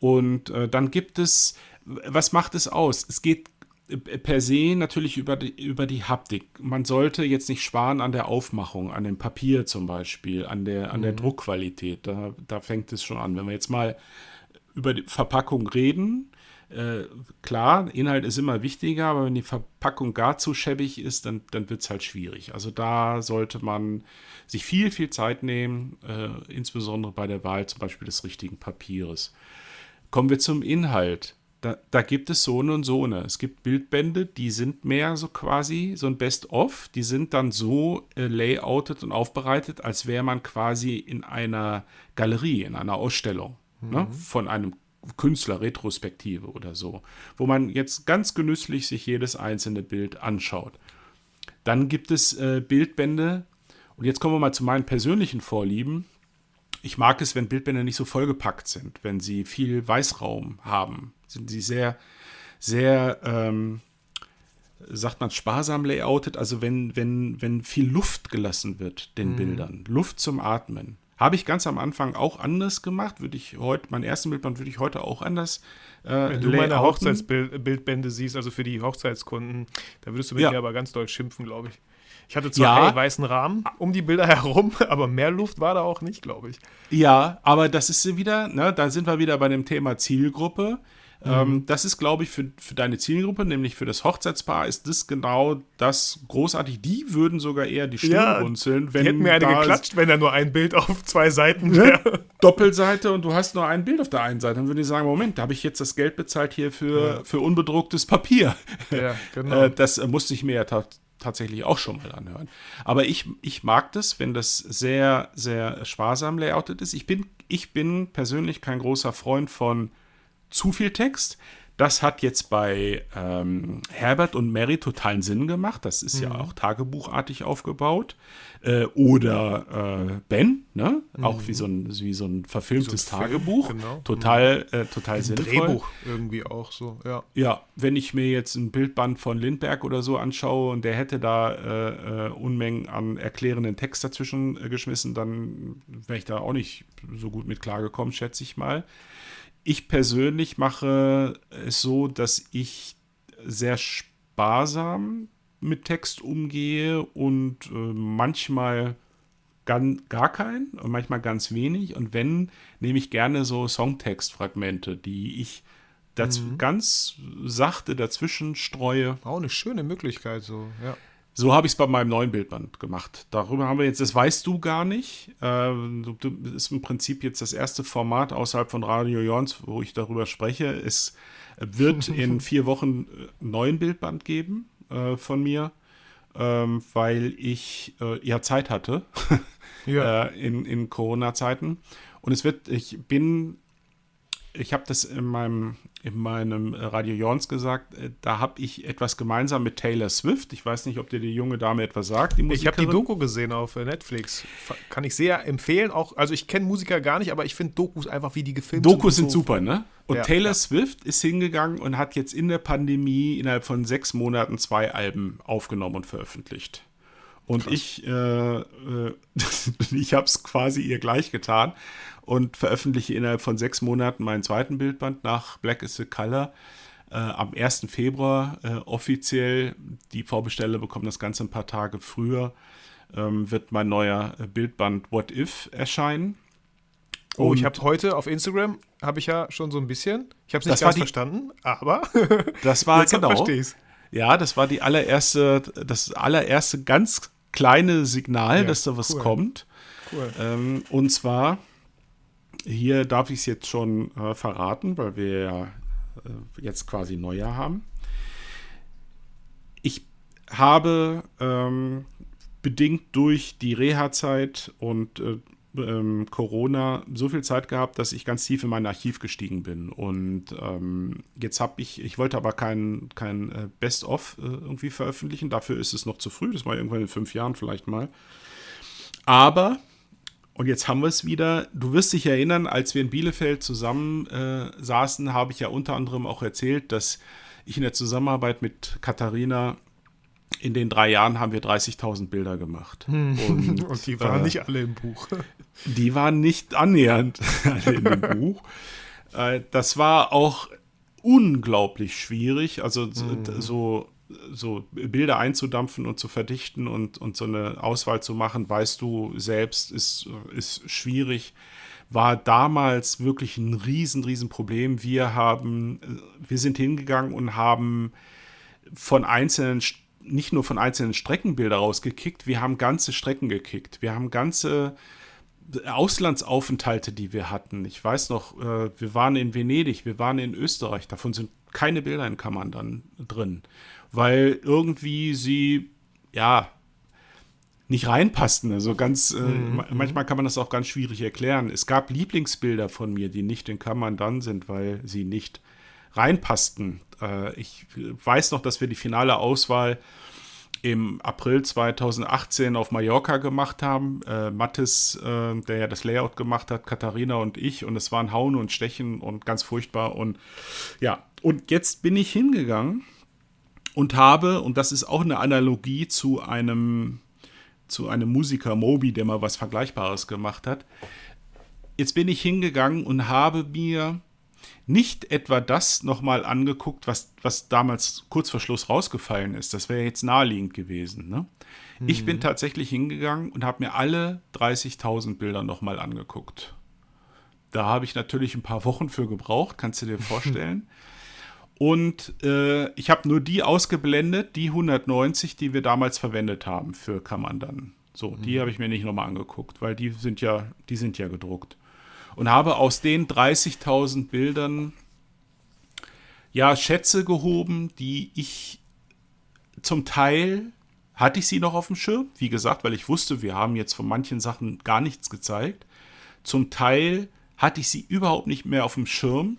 [SPEAKER 2] Und äh, dann gibt es, was macht es aus? Es geht per se natürlich über die, über die Haptik. Man sollte jetzt nicht sparen an der Aufmachung, an dem Papier zum Beispiel, an der, an der Druckqualität. Da, da fängt es schon an. Wenn wir jetzt mal über die Verpackung reden, äh, klar, Inhalt ist immer wichtiger, aber wenn die Verpackung gar zu schäbig ist, dann, dann wird es halt schwierig. Also da sollte man sich viel, viel Zeit nehmen, äh, insbesondere bei der Wahl zum Beispiel des richtigen Papieres. Kommen wir zum Inhalt. Da, da gibt es so eine und so eine. Es gibt Bildbände, die sind mehr so quasi so ein Best-of. Die sind dann so äh, layoutet und aufbereitet, als wäre man quasi in einer Galerie, in einer Ausstellung ne? von einem Künstler, Retrospektive oder so, wo man jetzt ganz genüsslich sich jedes einzelne Bild anschaut. Dann gibt es äh, Bildbände, und jetzt kommen wir mal zu meinen persönlichen Vorlieben. Ich mag es, wenn Bildbände nicht so vollgepackt sind, wenn sie viel Weißraum haben. Sind sie sehr, sehr, ähm, sagt man, sparsam layoutet, also wenn, wenn, wenn viel Luft gelassen wird den Bildern, Luft zum Atmen. Habe ich ganz am Anfang auch anders gemacht, würde ich heute, mein ersten Bildband würde ich heute auch anders äh,
[SPEAKER 1] Wenn du meine
[SPEAKER 2] layouten.
[SPEAKER 1] Hochzeitsbildbände siehst, also für die Hochzeitskunden, da würdest du mit
[SPEAKER 2] Ja.
[SPEAKER 1] mir aber ganz doll schimpfen, glaube ich. Ich hatte zwar
[SPEAKER 2] Ja.
[SPEAKER 1] einen weißen Rahmen um die Bilder herum, aber mehr Luft war da auch nicht, glaube ich.
[SPEAKER 2] Ja, aber das ist wieder, ne, da sind wir wieder bei dem Thema Zielgruppe.
[SPEAKER 1] Mhm.
[SPEAKER 2] Das ist, glaube ich, für, für deine Zielgruppe, nämlich für das Hochzeitspaar, ist das genau das großartig. Die würden sogar eher die Stirn
[SPEAKER 1] Ja,
[SPEAKER 2] runzeln, wenn
[SPEAKER 1] Die hätten mir eine geklatscht, wenn da nur ein Bild auf zwei Seiten wäre.
[SPEAKER 2] Doppelseite und du hast nur ein Bild auf der einen Seite. Dann würden die sagen, Moment, da habe ich jetzt das Geld bezahlt hier für, für unbedrucktes Papier.
[SPEAKER 1] Ja, genau.
[SPEAKER 2] Äh, das äh, musste ich mir ja ta tatsächlich auch schon mal anhören. Aber ich, ich mag das, wenn das sehr, sehr sparsam layoutet ist. Ich bin, ich bin persönlich kein großer Freund von zu viel Text. Das hat jetzt bei ähm, Herbert und Mary totalen Sinn gemacht. Das ist mhm. ja auch tagebuchartig aufgebaut. Äh, oder äh, Ben, ne? Mhm. Auch wie so ein, wie so ein verfilmtes so ein Tagebuch. Genau. Total, mhm. äh, total ein sinnvoll.
[SPEAKER 1] Drehbuch irgendwie auch so, ja.
[SPEAKER 2] Ja, wenn ich mir jetzt ein Bildband von Lindberg oder so anschaue und der hätte da äh, äh, Unmengen an erklärenden Text dazwischen äh, geschmissen, dann wäre ich da auch nicht so gut mit klargekommen, schätze ich mal ich persönlich mache es so, dass ich sehr sparsam mit Text umgehe und äh, manchmal gan, gar keinen und manchmal ganz wenig. Und wenn, nehme ich gerne so Songtextfragmente, die ich mhm. ganz sachte dazwischen streue.
[SPEAKER 1] Auch eine schöne Möglichkeit, so, ja.
[SPEAKER 2] So habe ich es bei meinem neuen Bildband gemacht. Darüber haben wir jetzt, das weißt du gar nicht. Äh, das ist im Prinzip jetzt das erste Format außerhalb von Radio Jons, wo ich darüber spreche. Es wird in vier Wochen äh, neuen Bildband geben äh, von mir, ähm, weil ich äh, ja Zeit hatte ja. In, in Corona-Zeiten. Und es wird, ich bin ich habe das in meinem, in meinem Radio Jorns gesagt, äh, da habe ich etwas gemeinsam mit Taylor Swift. Ich weiß nicht, ob dir die junge Dame etwas sagt.
[SPEAKER 1] ich habe die Doku gesehen auf äh, Netflix. Kann ich sehr empfehlen. Auch, also ich kenne Musiker gar nicht, aber ich finde Dokus einfach, wie die gefilmt
[SPEAKER 2] sind. Dokus sind super, ne? Und ja, Taylor ja. Swift ist hingegangen und hat jetzt in der Pandemie innerhalb von sechs Monaten zwei Alben aufgenommen und veröffentlicht. Und Krass. ich, äh, äh, ich habe es quasi ihr gleich getan und veröffentliche innerhalb von sechs Monaten meinen zweiten Bildband nach Black is the Color. Äh, am 1. Februar äh, offiziell. Die Vorbesteller bekommen das Ganze ein paar Tage früher. Ähm, wird mein neuer äh, Bildband What If erscheinen.
[SPEAKER 1] Oh, und ich habe heute auf Instagram, habe ich ja schon so ein bisschen, ich habe es nicht ganz die, verstanden, aber
[SPEAKER 2] das war genau. Ja, das war die allererste, das allererste ganz kleine Signal, ja, dass da was cool. kommt. Cool. Ähm, und zwar hier darf ich es jetzt schon äh, verraten, weil wir ja äh, jetzt quasi Neujahr haben. Ich habe ähm, bedingt durch die Reha-Zeit und äh, ähm, Corona so viel Zeit gehabt, dass ich ganz tief in mein Archiv gestiegen bin. Und ähm, jetzt habe ich, ich wollte aber kein, kein äh, Best-of äh, irgendwie veröffentlichen. Dafür ist es noch zu früh. Das war irgendwann in fünf Jahren vielleicht mal. Aber und jetzt haben wir es wieder. Du wirst dich erinnern, als wir in Bielefeld zusammen äh, saßen, habe ich ja unter anderem auch erzählt, dass ich in der Zusammenarbeit mit Katharina in den drei Jahren haben wir 30.000 Bilder gemacht.
[SPEAKER 1] Hm. Und, Und, die waren äh, nicht alle im Buch.
[SPEAKER 2] Die waren nicht annähernd alle in dem Buch. Äh, das war auch unglaublich schwierig. Also hm. so so Bilder einzudampfen und zu verdichten und, und so eine Auswahl zu machen, weißt du selbst, ist, ist schwierig. War damals wirklich ein riesen, riesen Problem. Wir haben, wir sind hingegangen und haben von einzelnen, nicht nur von einzelnen Streckenbilder rausgekickt, wir haben ganze Strecken gekickt. Wir haben ganze Auslandsaufenthalte, die wir hatten. Ich weiß noch, äh, wir waren in Venedig, wir waren in Österreich, davon sind keine Bilder in Kammern dann drin weil irgendwie sie, ja, nicht reinpassten. Also ganz, äh, mhm. manchmal kann man das auch ganz schwierig erklären. Es gab Lieblingsbilder von mir, die nicht in Kammern dann sind, weil sie nicht reinpassten. Äh, ich weiß noch, dass wir die finale Auswahl im April 2018 auf Mallorca gemacht haben. Äh, Mattes, äh, der ja das Layout gemacht hat, Katharina und ich. Und es waren Hauen und Stechen und ganz furchtbar. Und ja, und jetzt bin ich hingegangen und habe, und das ist auch eine Analogie zu einem, zu einem Musiker Moby, der mal was Vergleichbares gemacht hat. Jetzt bin ich hingegangen und habe mir nicht etwa das nochmal angeguckt, was, was damals kurz vor Schluss rausgefallen ist. Das wäre jetzt naheliegend gewesen. Ne? Mhm. Ich bin mhm. tatsächlich hingegangen und habe mir alle 30.000 Bilder nochmal angeguckt. Da habe ich natürlich ein paar Wochen für gebraucht, kannst du dir vorstellen. Und äh, ich habe nur die ausgeblendet, die 190, die wir damals verwendet haben für Kammern So, mhm. die habe ich mir nicht nochmal angeguckt, weil die sind ja, die sind ja gedruckt. Und habe aus den 30.000 Bildern ja Schätze gehoben, die ich zum Teil hatte ich sie noch auf dem Schirm, wie gesagt, weil ich wusste, wir haben jetzt von manchen Sachen gar nichts gezeigt. Zum Teil hatte ich sie überhaupt nicht mehr auf dem Schirm.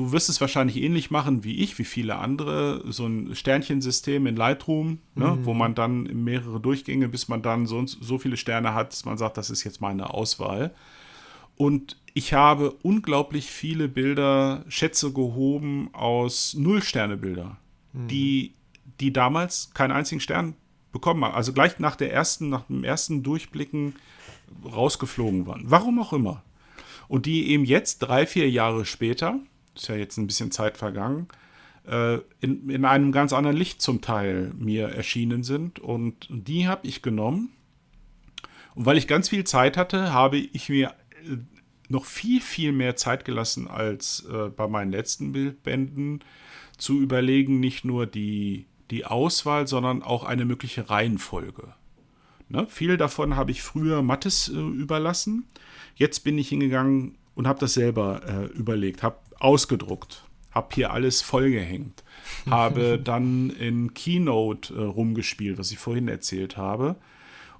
[SPEAKER 2] Du wirst es wahrscheinlich ähnlich machen wie ich, wie viele andere, so ein Sternchensystem in Lightroom, ne, mhm. wo man dann mehrere Durchgänge, bis man dann so, so viele Sterne hat, dass man sagt, das ist jetzt meine Auswahl. Und ich habe unglaublich viele Bilder, Schätze gehoben aus Null-Sterne-Bilder, mhm. die, die damals keinen einzigen Stern bekommen haben. Also gleich nach der ersten, nach dem ersten Durchblicken rausgeflogen waren. Warum auch immer. Und die eben jetzt, drei, vier Jahre später, ist ja jetzt ein bisschen Zeit vergangen, äh, in, in einem ganz anderen Licht zum Teil mir erschienen sind. Und die habe ich genommen. Und weil ich ganz viel Zeit hatte, habe ich mir äh, noch viel, viel mehr Zeit gelassen als äh, bei meinen letzten Bildbänden zu überlegen, nicht nur die, die Auswahl, sondern auch eine mögliche Reihenfolge. Ne? Viel davon habe ich früher Mattes äh, überlassen. Jetzt bin ich hingegangen und habe das selber äh, überlegt, habe ausgedruckt, habe hier alles vollgehängt, habe dann in Keynote äh, rumgespielt, was ich vorhin erzählt habe,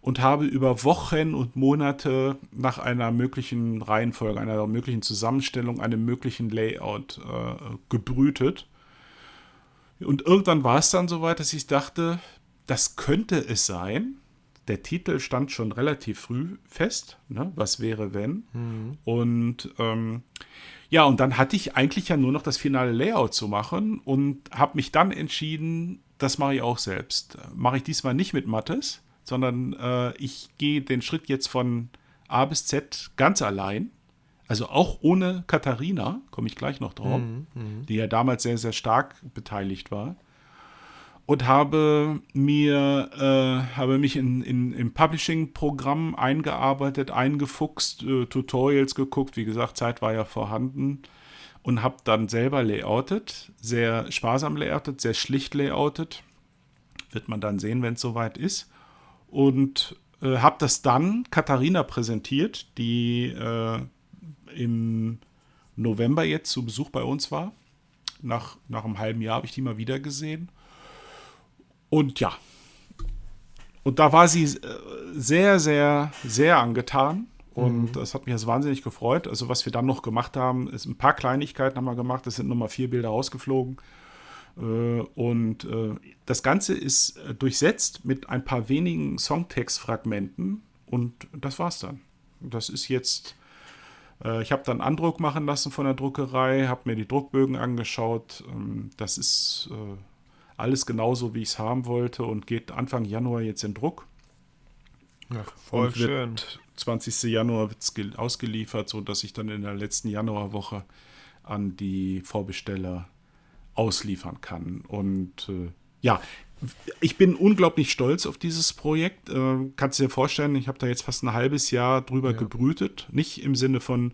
[SPEAKER 2] und habe über Wochen und Monate nach einer möglichen Reihenfolge, einer möglichen Zusammenstellung, einem möglichen Layout äh, gebrütet. Und irgendwann war es dann soweit, dass ich dachte, das könnte es sein, der Titel stand schon relativ früh fest. Ne? Was wäre, wenn? Mhm. Und ähm, ja, und dann hatte ich eigentlich ja nur noch das finale Layout zu machen und habe mich dann entschieden, das mache ich auch selbst. Mache ich diesmal nicht mit Mattes, sondern äh, ich gehe den Schritt jetzt von A bis Z ganz allein. Also auch ohne Katharina, komme ich gleich noch drauf, mhm, mhm. die ja damals sehr, sehr stark beteiligt war und habe mir äh, habe mich in, in, im Publishing-Programm eingearbeitet, eingefuchst, äh, Tutorials geguckt, wie gesagt, Zeit war ja vorhanden. Und habe dann selber layoutet, sehr sparsam layoutet, sehr schlicht layoutet, wird man dann sehen, wenn es soweit ist. Und äh, habe das dann Katharina präsentiert, die äh, im November jetzt zu Besuch bei uns war. Nach, nach einem halben Jahr habe ich die mal wieder gesehen und ja. Und da war sie äh, sehr, sehr, sehr angetan. Und mhm. das hat mich jetzt wahnsinnig gefreut. Also, was wir dann noch gemacht haben, ist ein paar Kleinigkeiten haben wir gemacht. Es sind nochmal vier Bilder rausgeflogen. Äh, und äh, das Ganze ist durchsetzt mit ein paar wenigen Songtext-Fragmenten. Und das war's dann. Das ist jetzt. Ich habe dann Andruck machen lassen von der Druckerei, habe mir die Druckbögen angeschaut. Ähm, das ist alles genauso, wie ich es haben wollte und geht Anfang Januar jetzt in Druck.
[SPEAKER 1] Ja, voll und schön.
[SPEAKER 2] 20. Januar wird es ausgeliefert, sodass ich dann in der letzten Januarwoche an die Vorbesteller ausliefern kann. Und äh, ja, ich bin unglaublich stolz auf dieses Projekt. Äh, kannst du dir vorstellen, ich habe da jetzt fast ein halbes Jahr drüber ja. gebrütet. Nicht im Sinne von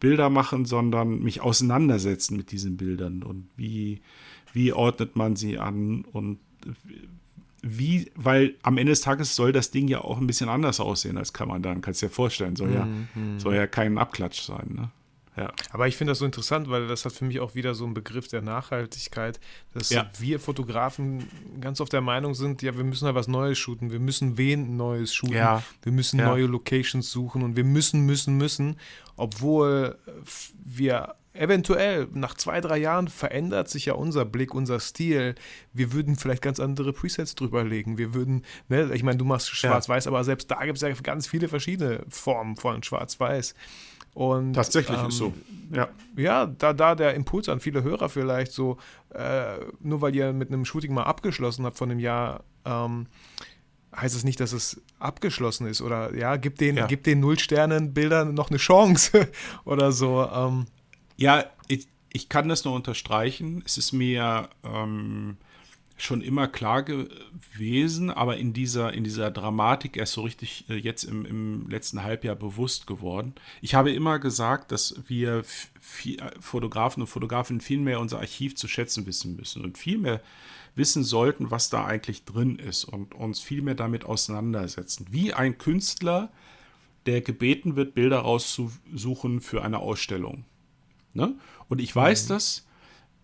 [SPEAKER 2] Bilder machen, sondern mich auseinandersetzen mit diesen Bildern und wie, wie ordnet man sie an und wie, weil am Ende des Tages soll das Ding ja auch ein bisschen anders aussehen als kann man dann, kannst du dir vorstellen, soll ja, mhm. soll ja kein Abklatsch sein, ne?
[SPEAKER 1] Ja. Aber ich finde das so interessant, weil das hat für mich auch wieder so einen Begriff der Nachhaltigkeit, dass ja. wir Fotografen ganz oft der Meinung sind, ja, wir müssen da was Neues shooten, wir müssen wen Neues shooten, ja. wir müssen neue Locations suchen und wir müssen, müssen, müssen, obwohl wir eventuell nach zwei, drei Jahren verändert sich ja unser Blick, unser Stil. Wir würden vielleicht ganz andere Presets drüberlegen. Wir würden, ne, ich meine, du machst Schwarz-Weiß, ja. aber selbst da gibt es ja ganz viele verschiedene Formen von Schwarz-Weiß. Und,
[SPEAKER 2] Tatsächlich ähm, ist so.
[SPEAKER 1] Ja, ja da, da der Impuls an viele Hörer vielleicht so, äh, nur weil ihr mit einem Shooting mal abgeschlossen habt von einem Jahr, ähm, heißt es nicht, dass es abgeschlossen ist. Oder ja, gib den, ja. gib den Null-Sternen-Bildern noch eine Chance oder so. Ähm,
[SPEAKER 2] ja, ich, ich kann das nur unterstreichen. Es ist mir ähm, schon immer klar gewesen, aber in dieser, in dieser Dramatik erst so richtig äh, jetzt im, im letzten Halbjahr bewusst geworden. Ich habe immer gesagt, dass wir viel, Fotografen und Fotografinnen viel mehr unser Archiv zu schätzen wissen müssen und viel mehr wissen sollten, was da eigentlich drin ist und uns viel mehr damit auseinandersetzen. Wie ein Künstler, der gebeten wird, Bilder rauszusuchen für eine Ausstellung. Ne? Und ich weiß mhm. das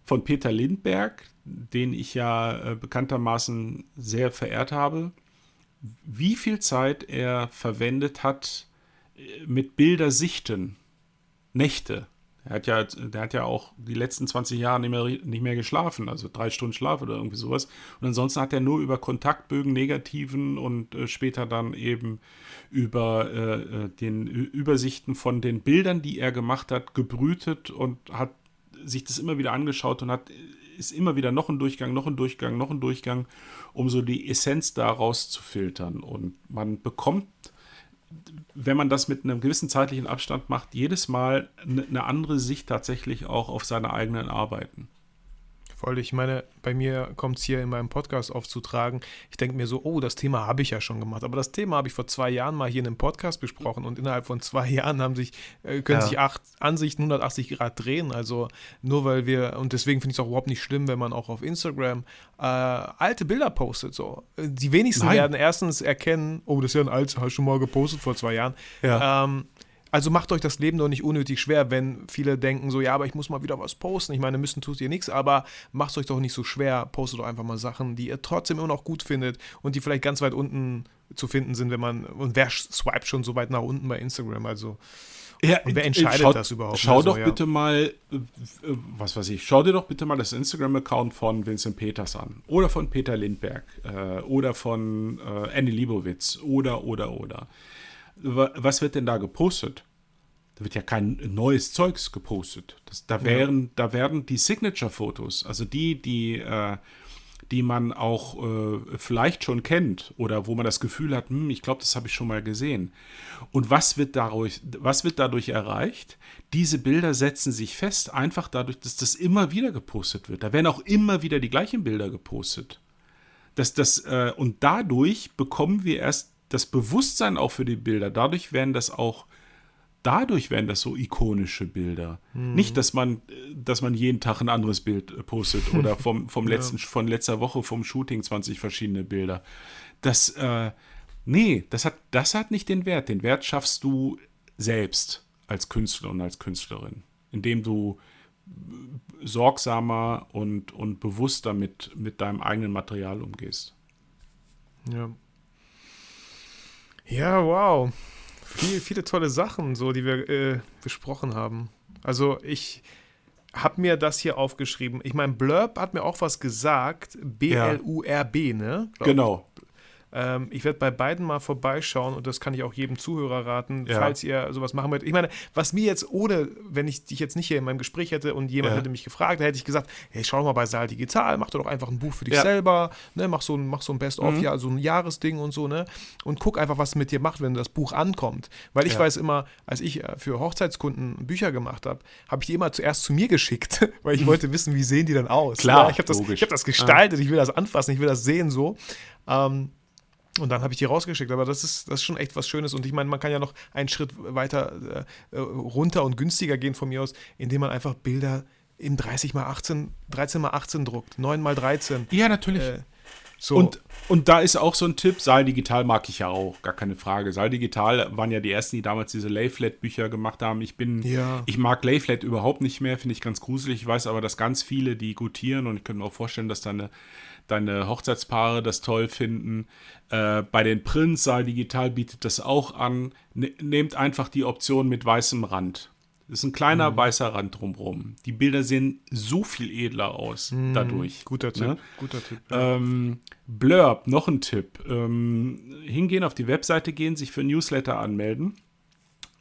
[SPEAKER 2] von Peter Lindberg, den ich ja äh, bekanntermaßen sehr verehrt habe. wie viel Zeit er verwendet hat äh, mit Bilder sichten. Nächte. Er hat ja, der hat ja auch die letzten 20 Jahre nicht mehr, nicht mehr geschlafen, also drei Stunden Schlaf oder irgendwie sowas. Und ansonsten hat er nur über Kontaktbögen, negativen und äh, später dann eben über äh, äh den Übersichten von den Bildern, die er gemacht hat, gebrütet und hat sich das immer wieder angeschaut und hat ist immer wieder noch ein Durchgang, noch ein Durchgang, noch ein Durchgang, um so die Essenz daraus zu filtern. Und man bekommt wenn man das mit einem gewissen zeitlichen Abstand macht, jedes Mal eine andere Sicht tatsächlich auch auf seine eigenen Arbeiten.
[SPEAKER 1] Voll, ich meine, bei mir kommt es hier in meinem Podcast aufzutragen. Ich denke mir so, oh, das Thema habe ich ja schon gemacht. Aber das Thema habe ich vor zwei Jahren mal hier in einem Podcast besprochen und innerhalb von zwei Jahren haben sich, äh, können ja. sich acht Ansichten 180 Grad drehen. Also nur weil wir, und deswegen finde ich es auch überhaupt nicht schlimm, wenn man auch auf Instagram äh, alte Bilder postet. So. Die wenigsten Nein. werden erstens erkennen, oh, das ist ja ein altes, hast du schon mal gepostet vor zwei Jahren. Ja. Ähm, also macht euch das Leben doch nicht unnötig schwer, wenn viele denken so, ja, aber ich muss mal wieder was posten. Ich meine, müssen tut ihr nichts, aber macht es euch doch nicht so schwer. Postet doch einfach mal Sachen, die ihr trotzdem immer noch gut findet und die vielleicht ganz weit unten zu finden sind, wenn man, und wer swipet schon so weit nach unten bei Instagram, also.
[SPEAKER 2] Ja, und wer entscheidet schau, das überhaupt? Schau also, doch ja. bitte mal, äh, was weiß ich, schau dir doch bitte mal das Instagram-Account von Vincent Peters an. Oder von Peter Lindberg. Äh, oder von äh, Annie Liebowitz. Oder, oder, oder was wird denn da gepostet? Da wird ja kein neues Zeugs gepostet. Das, da, wären, ja. da werden die Signature-Fotos, also die, die, äh, die man auch äh, vielleicht schon kennt oder wo man das Gefühl hat, hm, ich glaube, das habe ich schon mal gesehen. Und was wird, dadurch, was wird dadurch erreicht? Diese Bilder setzen sich fest, einfach dadurch, dass das immer wieder gepostet wird. Da werden auch immer wieder die gleichen Bilder gepostet. Das, das, äh, und dadurch bekommen wir erst das Bewusstsein auch für die Bilder. Dadurch werden das auch, dadurch werden das so ikonische Bilder. Mhm. Nicht, dass man, dass man jeden Tag ein anderes Bild äh, postet oder vom, vom letzten, ja. von letzter Woche vom Shooting 20 verschiedene Bilder. Das, äh, nee, das hat, das hat nicht den Wert. Den Wert schaffst du selbst als Künstler und als Künstlerin, indem du sorgsamer und, und bewusster mit, mit deinem eigenen Material umgehst.
[SPEAKER 1] Ja, ja, wow. Viel, viele tolle Sachen, so, die wir äh, besprochen haben. Also ich habe mir das hier aufgeschrieben. Ich meine, Blurb hat mir auch was gesagt. B-L-U-R-B, ne?
[SPEAKER 2] Glaub genau.
[SPEAKER 1] Ähm, ich werde bei beiden mal vorbeischauen und das kann ich auch jedem Zuhörer raten, ja. falls ihr sowas machen wollt. Ich meine, was mir jetzt ohne, wenn ich dich jetzt nicht hier in meinem Gespräch hätte und jemand ja. hätte mich gefragt, da hätte ich gesagt, hey, schau doch mal bei Saal Digital, mach doch einfach ein Buch für dich ja. selber, ne, mach so ein, mach so ein Best-of, mhm. ja, so ein Jahresding und so, ne? Und guck einfach, was es mit dir macht, wenn das Buch ankommt. Weil ich weiß immer, als ich äh, für Hochzeitskunden Bücher gemacht habe, habe ich die immer zuerst zu mir geschickt, weil ich mhm. wollte wissen, wie sehen die dann aus.
[SPEAKER 2] Klar,
[SPEAKER 1] ich habe das, hab das gestaltet, ich will das anfassen, ich will das sehen so. Ähm, und dann habe ich die rausgeschickt. Aber das ist, das ist schon echt was Schönes. Und ich meine, man kann ja noch einen Schritt weiter äh, runter und günstiger gehen von mir aus, indem man einfach Bilder in 30 mal 18, 13 mal 18 druckt, 9 mal 13.
[SPEAKER 2] Ja, natürlich. Äh, so. Und, und da ist auch so ein Tipp, Saal Digital mag ich ja auch, gar keine Frage. Saal Digital waren ja die ersten, die damals diese Layflat-Bücher gemacht haben. Ich bin, ja. ich mag Layflat überhaupt nicht mehr, finde ich ganz gruselig. Ich weiß aber, dass ganz viele die gutieren und ich könnte mir auch vorstellen, dass da eine deine Hochzeitspaare das toll finden. Äh, bei den Prints, Saal Digital bietet das auch an. Ne nehmt einfach die Option mit weißem Rand. Das ist ein kleiner mhm. weißer Rand drumherum. Die Bilder sehen so viel edler aus mhm. dadurch.
[SPEAKER 1] Guter Tipp.
[SPEAKER 2] Ne?
[SPEAKER 1] Guter Tipp
[SPEAKER 2] ja. ähm, Blurb, noch ein Tipp. Ähm, hingehen, auf die Webseite gehen, sich für Newsletter anmelden.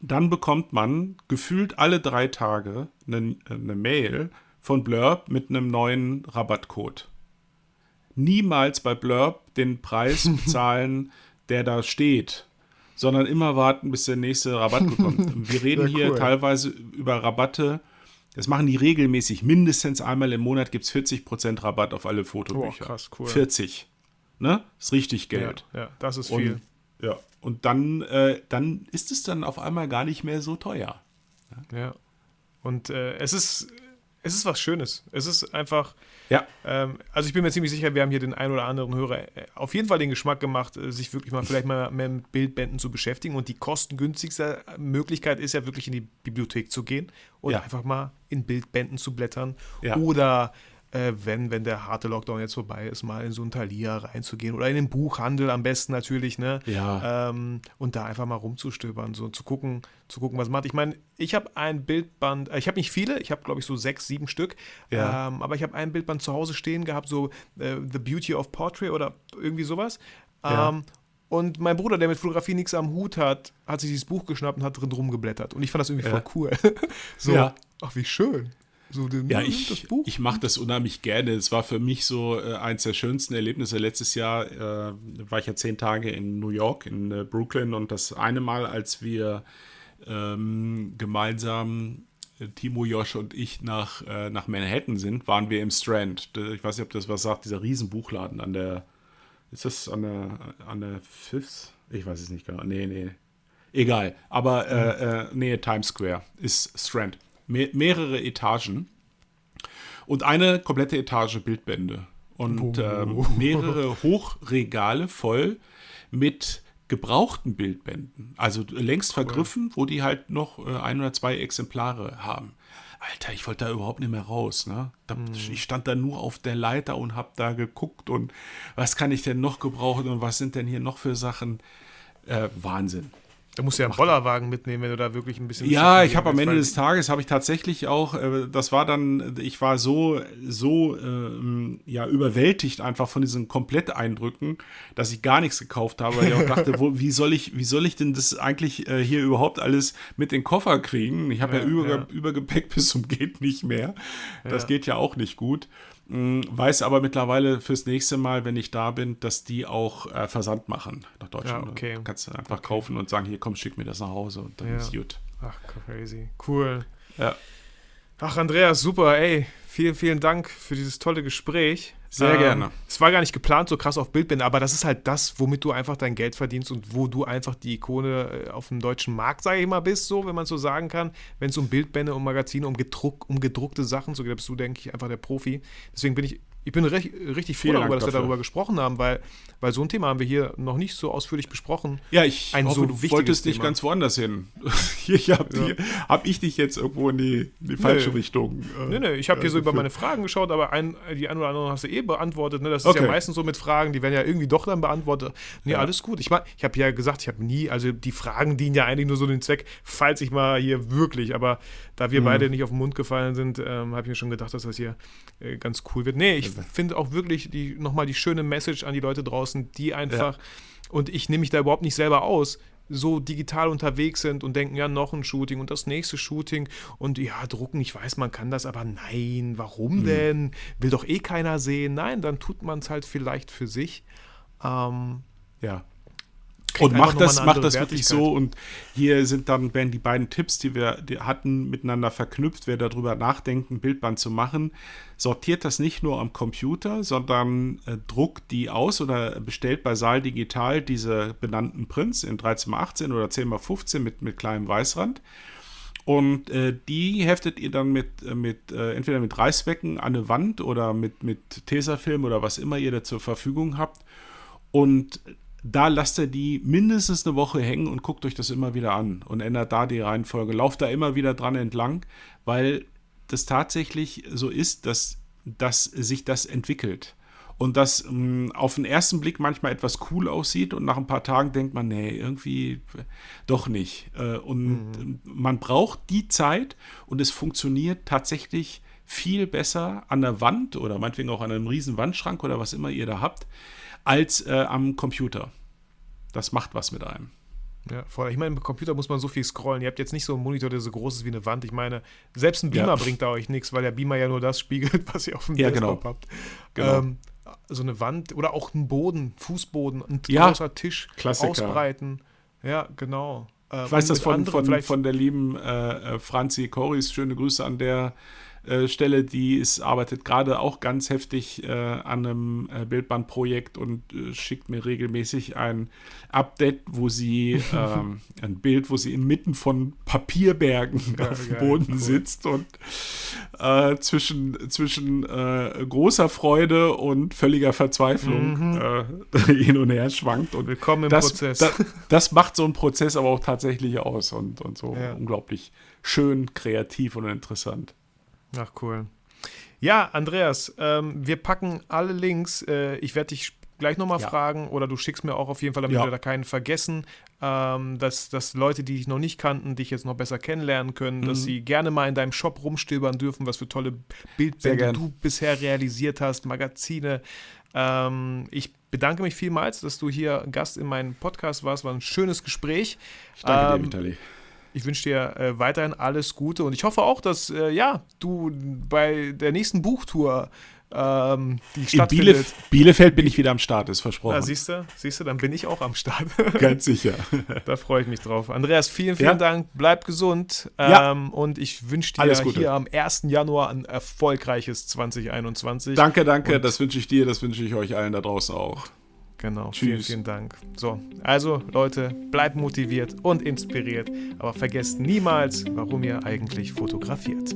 [SPEAKER 2] Dann bekommt man gefühlt alle drei Tage eine, eine Mail von Blurb mit einem neuen Rabattcode niemals bei Blurb den Preis bezahlen, der da steht, sondern immer warten, bis der nächste Rabatt bekommt. Wir reden hier cool. teilweise über Rabatte. Das machen die regelmäßig. Mindestens einmal im Monat gibt es 40% Rabatt auf alle Fotobücher. Oh, krass, cool. 40. Ne? Ist richtig Geld.
[SPEAKER 1] Ja, ja das ist viel.
[SPEAKER 2] Und, ja. Und dann, äh, dann ist es dann auf einmal gar nicht mehr so teuer.
[SPEAKER 1] Ja. ja. Und äh, es ist es ist was Schönes. Es ist einfach.
[SPEAKER 2] Ja.
[SPEAKER 1] Ähm, also ich bin mir ziemlich sicher, wir haben hier den einen oder anderen Hörer äh, auf jeden Fall den Geschmack gemacht, äh, sich wirklich mal vielleicht mal mehr mit Bildbänden zu beschäftigen. Und die kostengünstigste Möglichkeit ist ja wirklich in die Bibliothek zu gehen und ja. einfach mal in Bildbänden zu blättern. Ja. Oder äh, wenn, wenn der harte Lockdown jetzt vorbei ist, mal in so ein Thalia reinzugehen oder in den Buchhandel am besten natürlich, ne?
[SPEAKER 2] Ja.
[SPEAKER 1] Ähm, und da einfach mal rumzustöbern, so zu gucken, zu gucken, was macht. Ich meine, ich habe ein Bildband, äh, ich habe nicht viele, ich habe glaube ich so sechs, sieben Stück,
[SPEAKER 2] Ja.
[SPEAKER 1] ähm, aber ich habe ein Bildband zu Hause stehen gehabt, so äh, The Beauty of Portrait oder irgendwie sowas.
[SPEAKER 2] Ja.
[SPEAKER 1] Ähm, und mein Bruder, der mit Fotografie nichts am Hut hat, hat sich dieses Buch geschnappt und hat drin rumgeblättert. Und ich fand das irgendwie
[SPEAKER 2] Ja.
[SPEAKER 1] voll cool. so,
[SPEAKER 2] Ja.
[SPEAKER 1] ach, wie schön. So, den,
[SPEAKER 2] Ja, ich, ich mache das unheimlich gerne. Es war für mich so äh, eins der schönsten Erlebnisse. Letztes Jahr äh, war ich ja zehn Tage in New York, in äh, Brooklyn und das eine Mal, als wir ähm, gemeinsam, äh, Timo, Josh und ich nach, äh, nach Manhattan sind, waren wir im Strand. Ich weiß nicht, ob das was sagt, dieser Riesenbuchladen an der, ist das an der, an der Fifth? Ich weiß es nicht genau. Nee, nee. Egal. Aber äh, äh, Nähe Times Square ist Strand. Me mehrere Etagen und eine komplette Etage Bildbände und ähm, mehrere Hochregale voll mit gebrauchten Bildbänden, also längst vergriffen, wo die halt noch äh, ein oder zwei Exemplare haben. Alter, ich wollte da überhaupt nicht mehr raus. Ne? Da, Ich stand da nur auf der Leiter und hab da geguckt und was kann ich denn noch gebrauchen und was sind denn hier noch für Sachen? Äh, Wahnsinn.
[SPEAKER 1] Da musst du ja einen Bollerwagen mitnehmen, wenn du da wirklich ein bisschen.
[SPEAKER 2] Ja, ich habe am Ende des Tages habe ich tatsächlich auch, äh, das war dann, ich war so so ähm, ja überwältigt einfach von diesen Kompletteindrücken, dass ich gar nichts gekauft habe, weil ich auch dachte, wo, wie soll ich wie soll ich denn das eigentlich äh, hier überhaupt alles mit den Koffer kriegen? Ich habe ja,
[SPEAKER 1] Ja,
[SPEAKER 2] über,
[SPEAKER 1] ja.
[SPEAKER 2] Übergepäck bis zum geht nicht mehr. Das
[SPEAKER 1] Ja.
[SPEAKER 2] geht ja auch nicht gut. Mm, Weiß aber mittlerweile fürs nächste Mal, wenn ich da bin, dass die auch äh, Versand machen nach Deutschland.
[SPEAKER 1] Ja, okay.
[SPEAKER 2] Du kannst du einfach kaufen und sagen, hier komm, schick mir das nach Hause und dann
[SPEAKER 1] Ja.
[SPEAKER 2] ist gut.
[SPEAKER 1] Ach, crazy. Cool.
[SPEAKER 2] Ja.
[SPEAKER 1] Ach, Andreas, super, ey. Vielen, vielen Dank für dieses tolle Gespräch. Ähm,
[SPEAKER 2] Sehr gerne.
[SPEAKER 1] Es war gar nicht geplant, so krass auf Bildbände, aber das ist halt das, womit du einfach dein Geld verdienst und wo du einfach die Ikone äh, auf dem deutschen Markt, sage ich mal, bist, so, wenn man so sagen kann. Wenn es um Bildbände, um Magazine, um, gedruck, um gedruckte Sachen so geht, bist du, denke ich, einfach der Profi. Deswegen bin ich, ich bin recht, richtig froh darüber, dass wir darüber gesprochen haben, weil, weil so ein Thema haben wir hier noch nicht so ausführlich besprochen.
[SPEAKER 2] Ja, ich
[SPEAKER 1] Ein
[SPEAKER 2] hoffe,
[SPEAKER 1] so
[SPEAKER 2] du wolltest nicht
[SPEAKER 1] Thema.
[SPEAKER 2] ganz woanders hin. Hier habe
[SPEAKER 1] Ja.
[SPEAKER 2] hab ich dich jetzt irgendwo in die, in die falsche Richtung. äh,
[SPEAKER 1] Nee, nee, ich habe hier so über
[SPEAKER 2] geführt.
[SPEAKER 1] meine Fragen geschaut, aber ein, die ein oder andere hast du eh beantwortet. Ne? Das ist ja
[SPEAKER 2] Okay.
[SPEAKER 1] meistens so mit Fragen, die werden ja irgendwie doch dann beantwortet. Nee,
[SPEAKER 2] Ja.
[SPEAKER 1] alles gut. Ich, mein, ich habe ja gesagt, ich habe nie, also die Fragen dienen ja eigentlich nur so den Zweck, falls ich mal hier wirklich, aber da
[SPEAKER 2] Mhm.
[SPEAKER 1] wir beide nicht auf den Mund gefallen sind, ähm, habe ich mir schon gedacht, dass das hier äh, ganz cool wird. Nee, ich finde auch wirklich die, nochmal die schöne Message an die Leute draußen, die einfach, und ich nehme mich da überhaupt nicht selber aus, so digital unterwegs sind und denken, ja, noch ein Shooting und das nächste Shooting und ja, drucken, ich weiß, man kann das, aber nein, warum
[SPEAKER 2] Mhm.
[SPEAKER 1] denn? Will doch eh keiner sehen. Nein, dann tut man es halt vielleicht für sich. Ähm,
[SPEAKER 2] Ja. Und macht das, macht das wirklich so. Und hier sind dann, werden die beiden Tipps, die wir die hatten, miteinander verknüpft. Wer darüber nachdenkt, ein Bildband zu machen, sortiert das nicht nur am Computer, sondern äh, druckt die aus oder bestellt bei Saal Digital diese benannten Prints in 13x18 oder 10x15 mit, mit kleinem Weißrand. Und äh, die heftet ihr dann mit, äh, mit äh, entweder mit Reißbecken an eine Wand oder mit, mit Tesafilm oder was immer ihr da zur Verfügung habt. Und da lasst ihr die mindestens eine Woche hängen und guckt euch das immer wieder an und ändert da die Reihenfolge. Lauft da immer wieder dran entlang, weil das tatsächlich so ist, dass, dass sich das entwickelt. Und das mh, auf den ersten Blick manchmal etwas cool aussieht und nach ein paar Tagen denkt man, nee, irgendwie doch nicht. Äh, und man braucht die Zeit und es funktioniert tatsächlich viel besser an der Wand oder meinetwegen auch an einem riesen Wandschrank oder was immer ihr da habt, als äh, am Computer. Das macht was mit einem.
[SPEAKER 1] Ja, voll. Ich meine, im Computer muss man so viel scrollen. Ihr habt jetzt nicht so einen Monitor, der so groß ist wie eine Wand. Ich meine, selbst ein Beamer
[SPEAKER 2] Ja.
[SPEAKER 1] bringt da euch nichts, weil der Beamer ja nur das spiegelt, was ihr auf dem
[SPEAKER 2] Ja,
[SPEAKER 1] Desktop
[SPEAKER 2] genau.
[SPEAKER 1] habt.
[SPEAKER 2] Genau.
[SPEAKER 1] Ähm, so eine Wand oder auch ein Boden, Fußboden, ein
[SPEAKER 2] Ja,
[SPEAKER 1] großer Tisch
[SPEAKER 2] Klassiker.
[SPEAKER 1] ausbreiten. Ja, genau. Äh,
[SPEAKER 2] Ich weiß
[SPEAKER 1] und
[SPEAKER 2] das von, von, von der lieben äh, äh, Franzi Koris. Schöne Grüße an der äh, Stelle. Die ist, arbeitet gerade auch ganz heftig äh, an einem äh, Bildbandprojekt und äh, schickt mir regelmäßig ein Update, wo sie ähm, ein Bild, wo sie inmitten von Papierbergen
[SPEAKER 1] Ja,
[SPEAKER 2] auf dem
[SPEAKER 1] geil,
[SPEAKER 2] Boden
[SPEAKER 1] cool.
[SPEAKER 2] sitzt und äh, zwischen, zwischen großer Freude und völliger Verzweiflung äh, hin und her schwankt. Und
[SPEAKER 1] Mhm. Willkommen im
[SPEAKER 2] das,
[SPEAKER 1] Prozess.
[SPEAKER 2] Das, das macht so einen Prozess aber auch tatsächlich aus und, und so
[SPEAKER 1] Ja.
[SPEAKER 2] unglaublich schön, kreativ und interessant.
[SPEAKER 1] Ach, cool. Ja, Andreas, ähm, wir packen alle Links. Äh, ich werde dich gleich nochmal
[SPEAKER 2] Ja.
[SPEAKER 1] fragen oder du schickst mir auch auf jeden Fall, damit
[SPEAKER 2] Ja.
[SPEAKER 1] wir da keinen vergessen, ähm, dass, dass Leute, die dich noch nicht kannten, dich jetzt noch besser kennenlernen können,
[SPEAKER 2] Mhm.
[SPEAKER 1] dass sie gerne mal in deinem Shop rumstöbern dürfen, was für tolle Bildbände du bisher realisiert hast, Magazine. Ähm, ich bedanke mich vielmals, dass du hier Gast in meinem Podcast warst. War ein schönes Gespräch.
[SPEAKER 2] Ich danke
[SPEAKER 1] Ähm,
[SPEAKER 2] dir, Vitali.
[SPEAKER 1] Ich wünsche dir äh, weiterhin alles Gute und ich hoffe auch, dass äh, ja, du bei der nächsten Buchtour, ähm, die
[SPEAKER 2] In
[SPEAKER 1] stattfindet.
[SPEAKER 2] Bielef Bielefeld bin ich wieder am Start, ist versprochen.
[SPEAKER 1] Siehst du, siehst du, dann bin ich auch am Start.
[SPEAKER 2] Ganz sicher.
[SPEAKER 1] da freue ich mich drauf. Andreas, vielen, vielen
[SPEAKER 2] Ja.
[SPEAKER 1] Dank. Bleib gesund.
[SPEAKER 2] Ja.
[SPEAKER 1] Ähm, und ich wünsche dir hier am 1. Januar ein erfolgreiches 2021.
[SPEAKER 2] danke, danke.
[SPEAKER 1] Und-
[SPEAKER 2] das wünsche ich dir, das wünsche ich euch allen da draußen auch.
[SPEAKER 1] Genau, vielen,
[SPEAKER 2] Tschüss.
[SPEAKER 1] vielen Dank. So, also Leute, bleibt motiviert und inspiriert, aber vergesst niemals, warum ihr eigentlich fotografiert.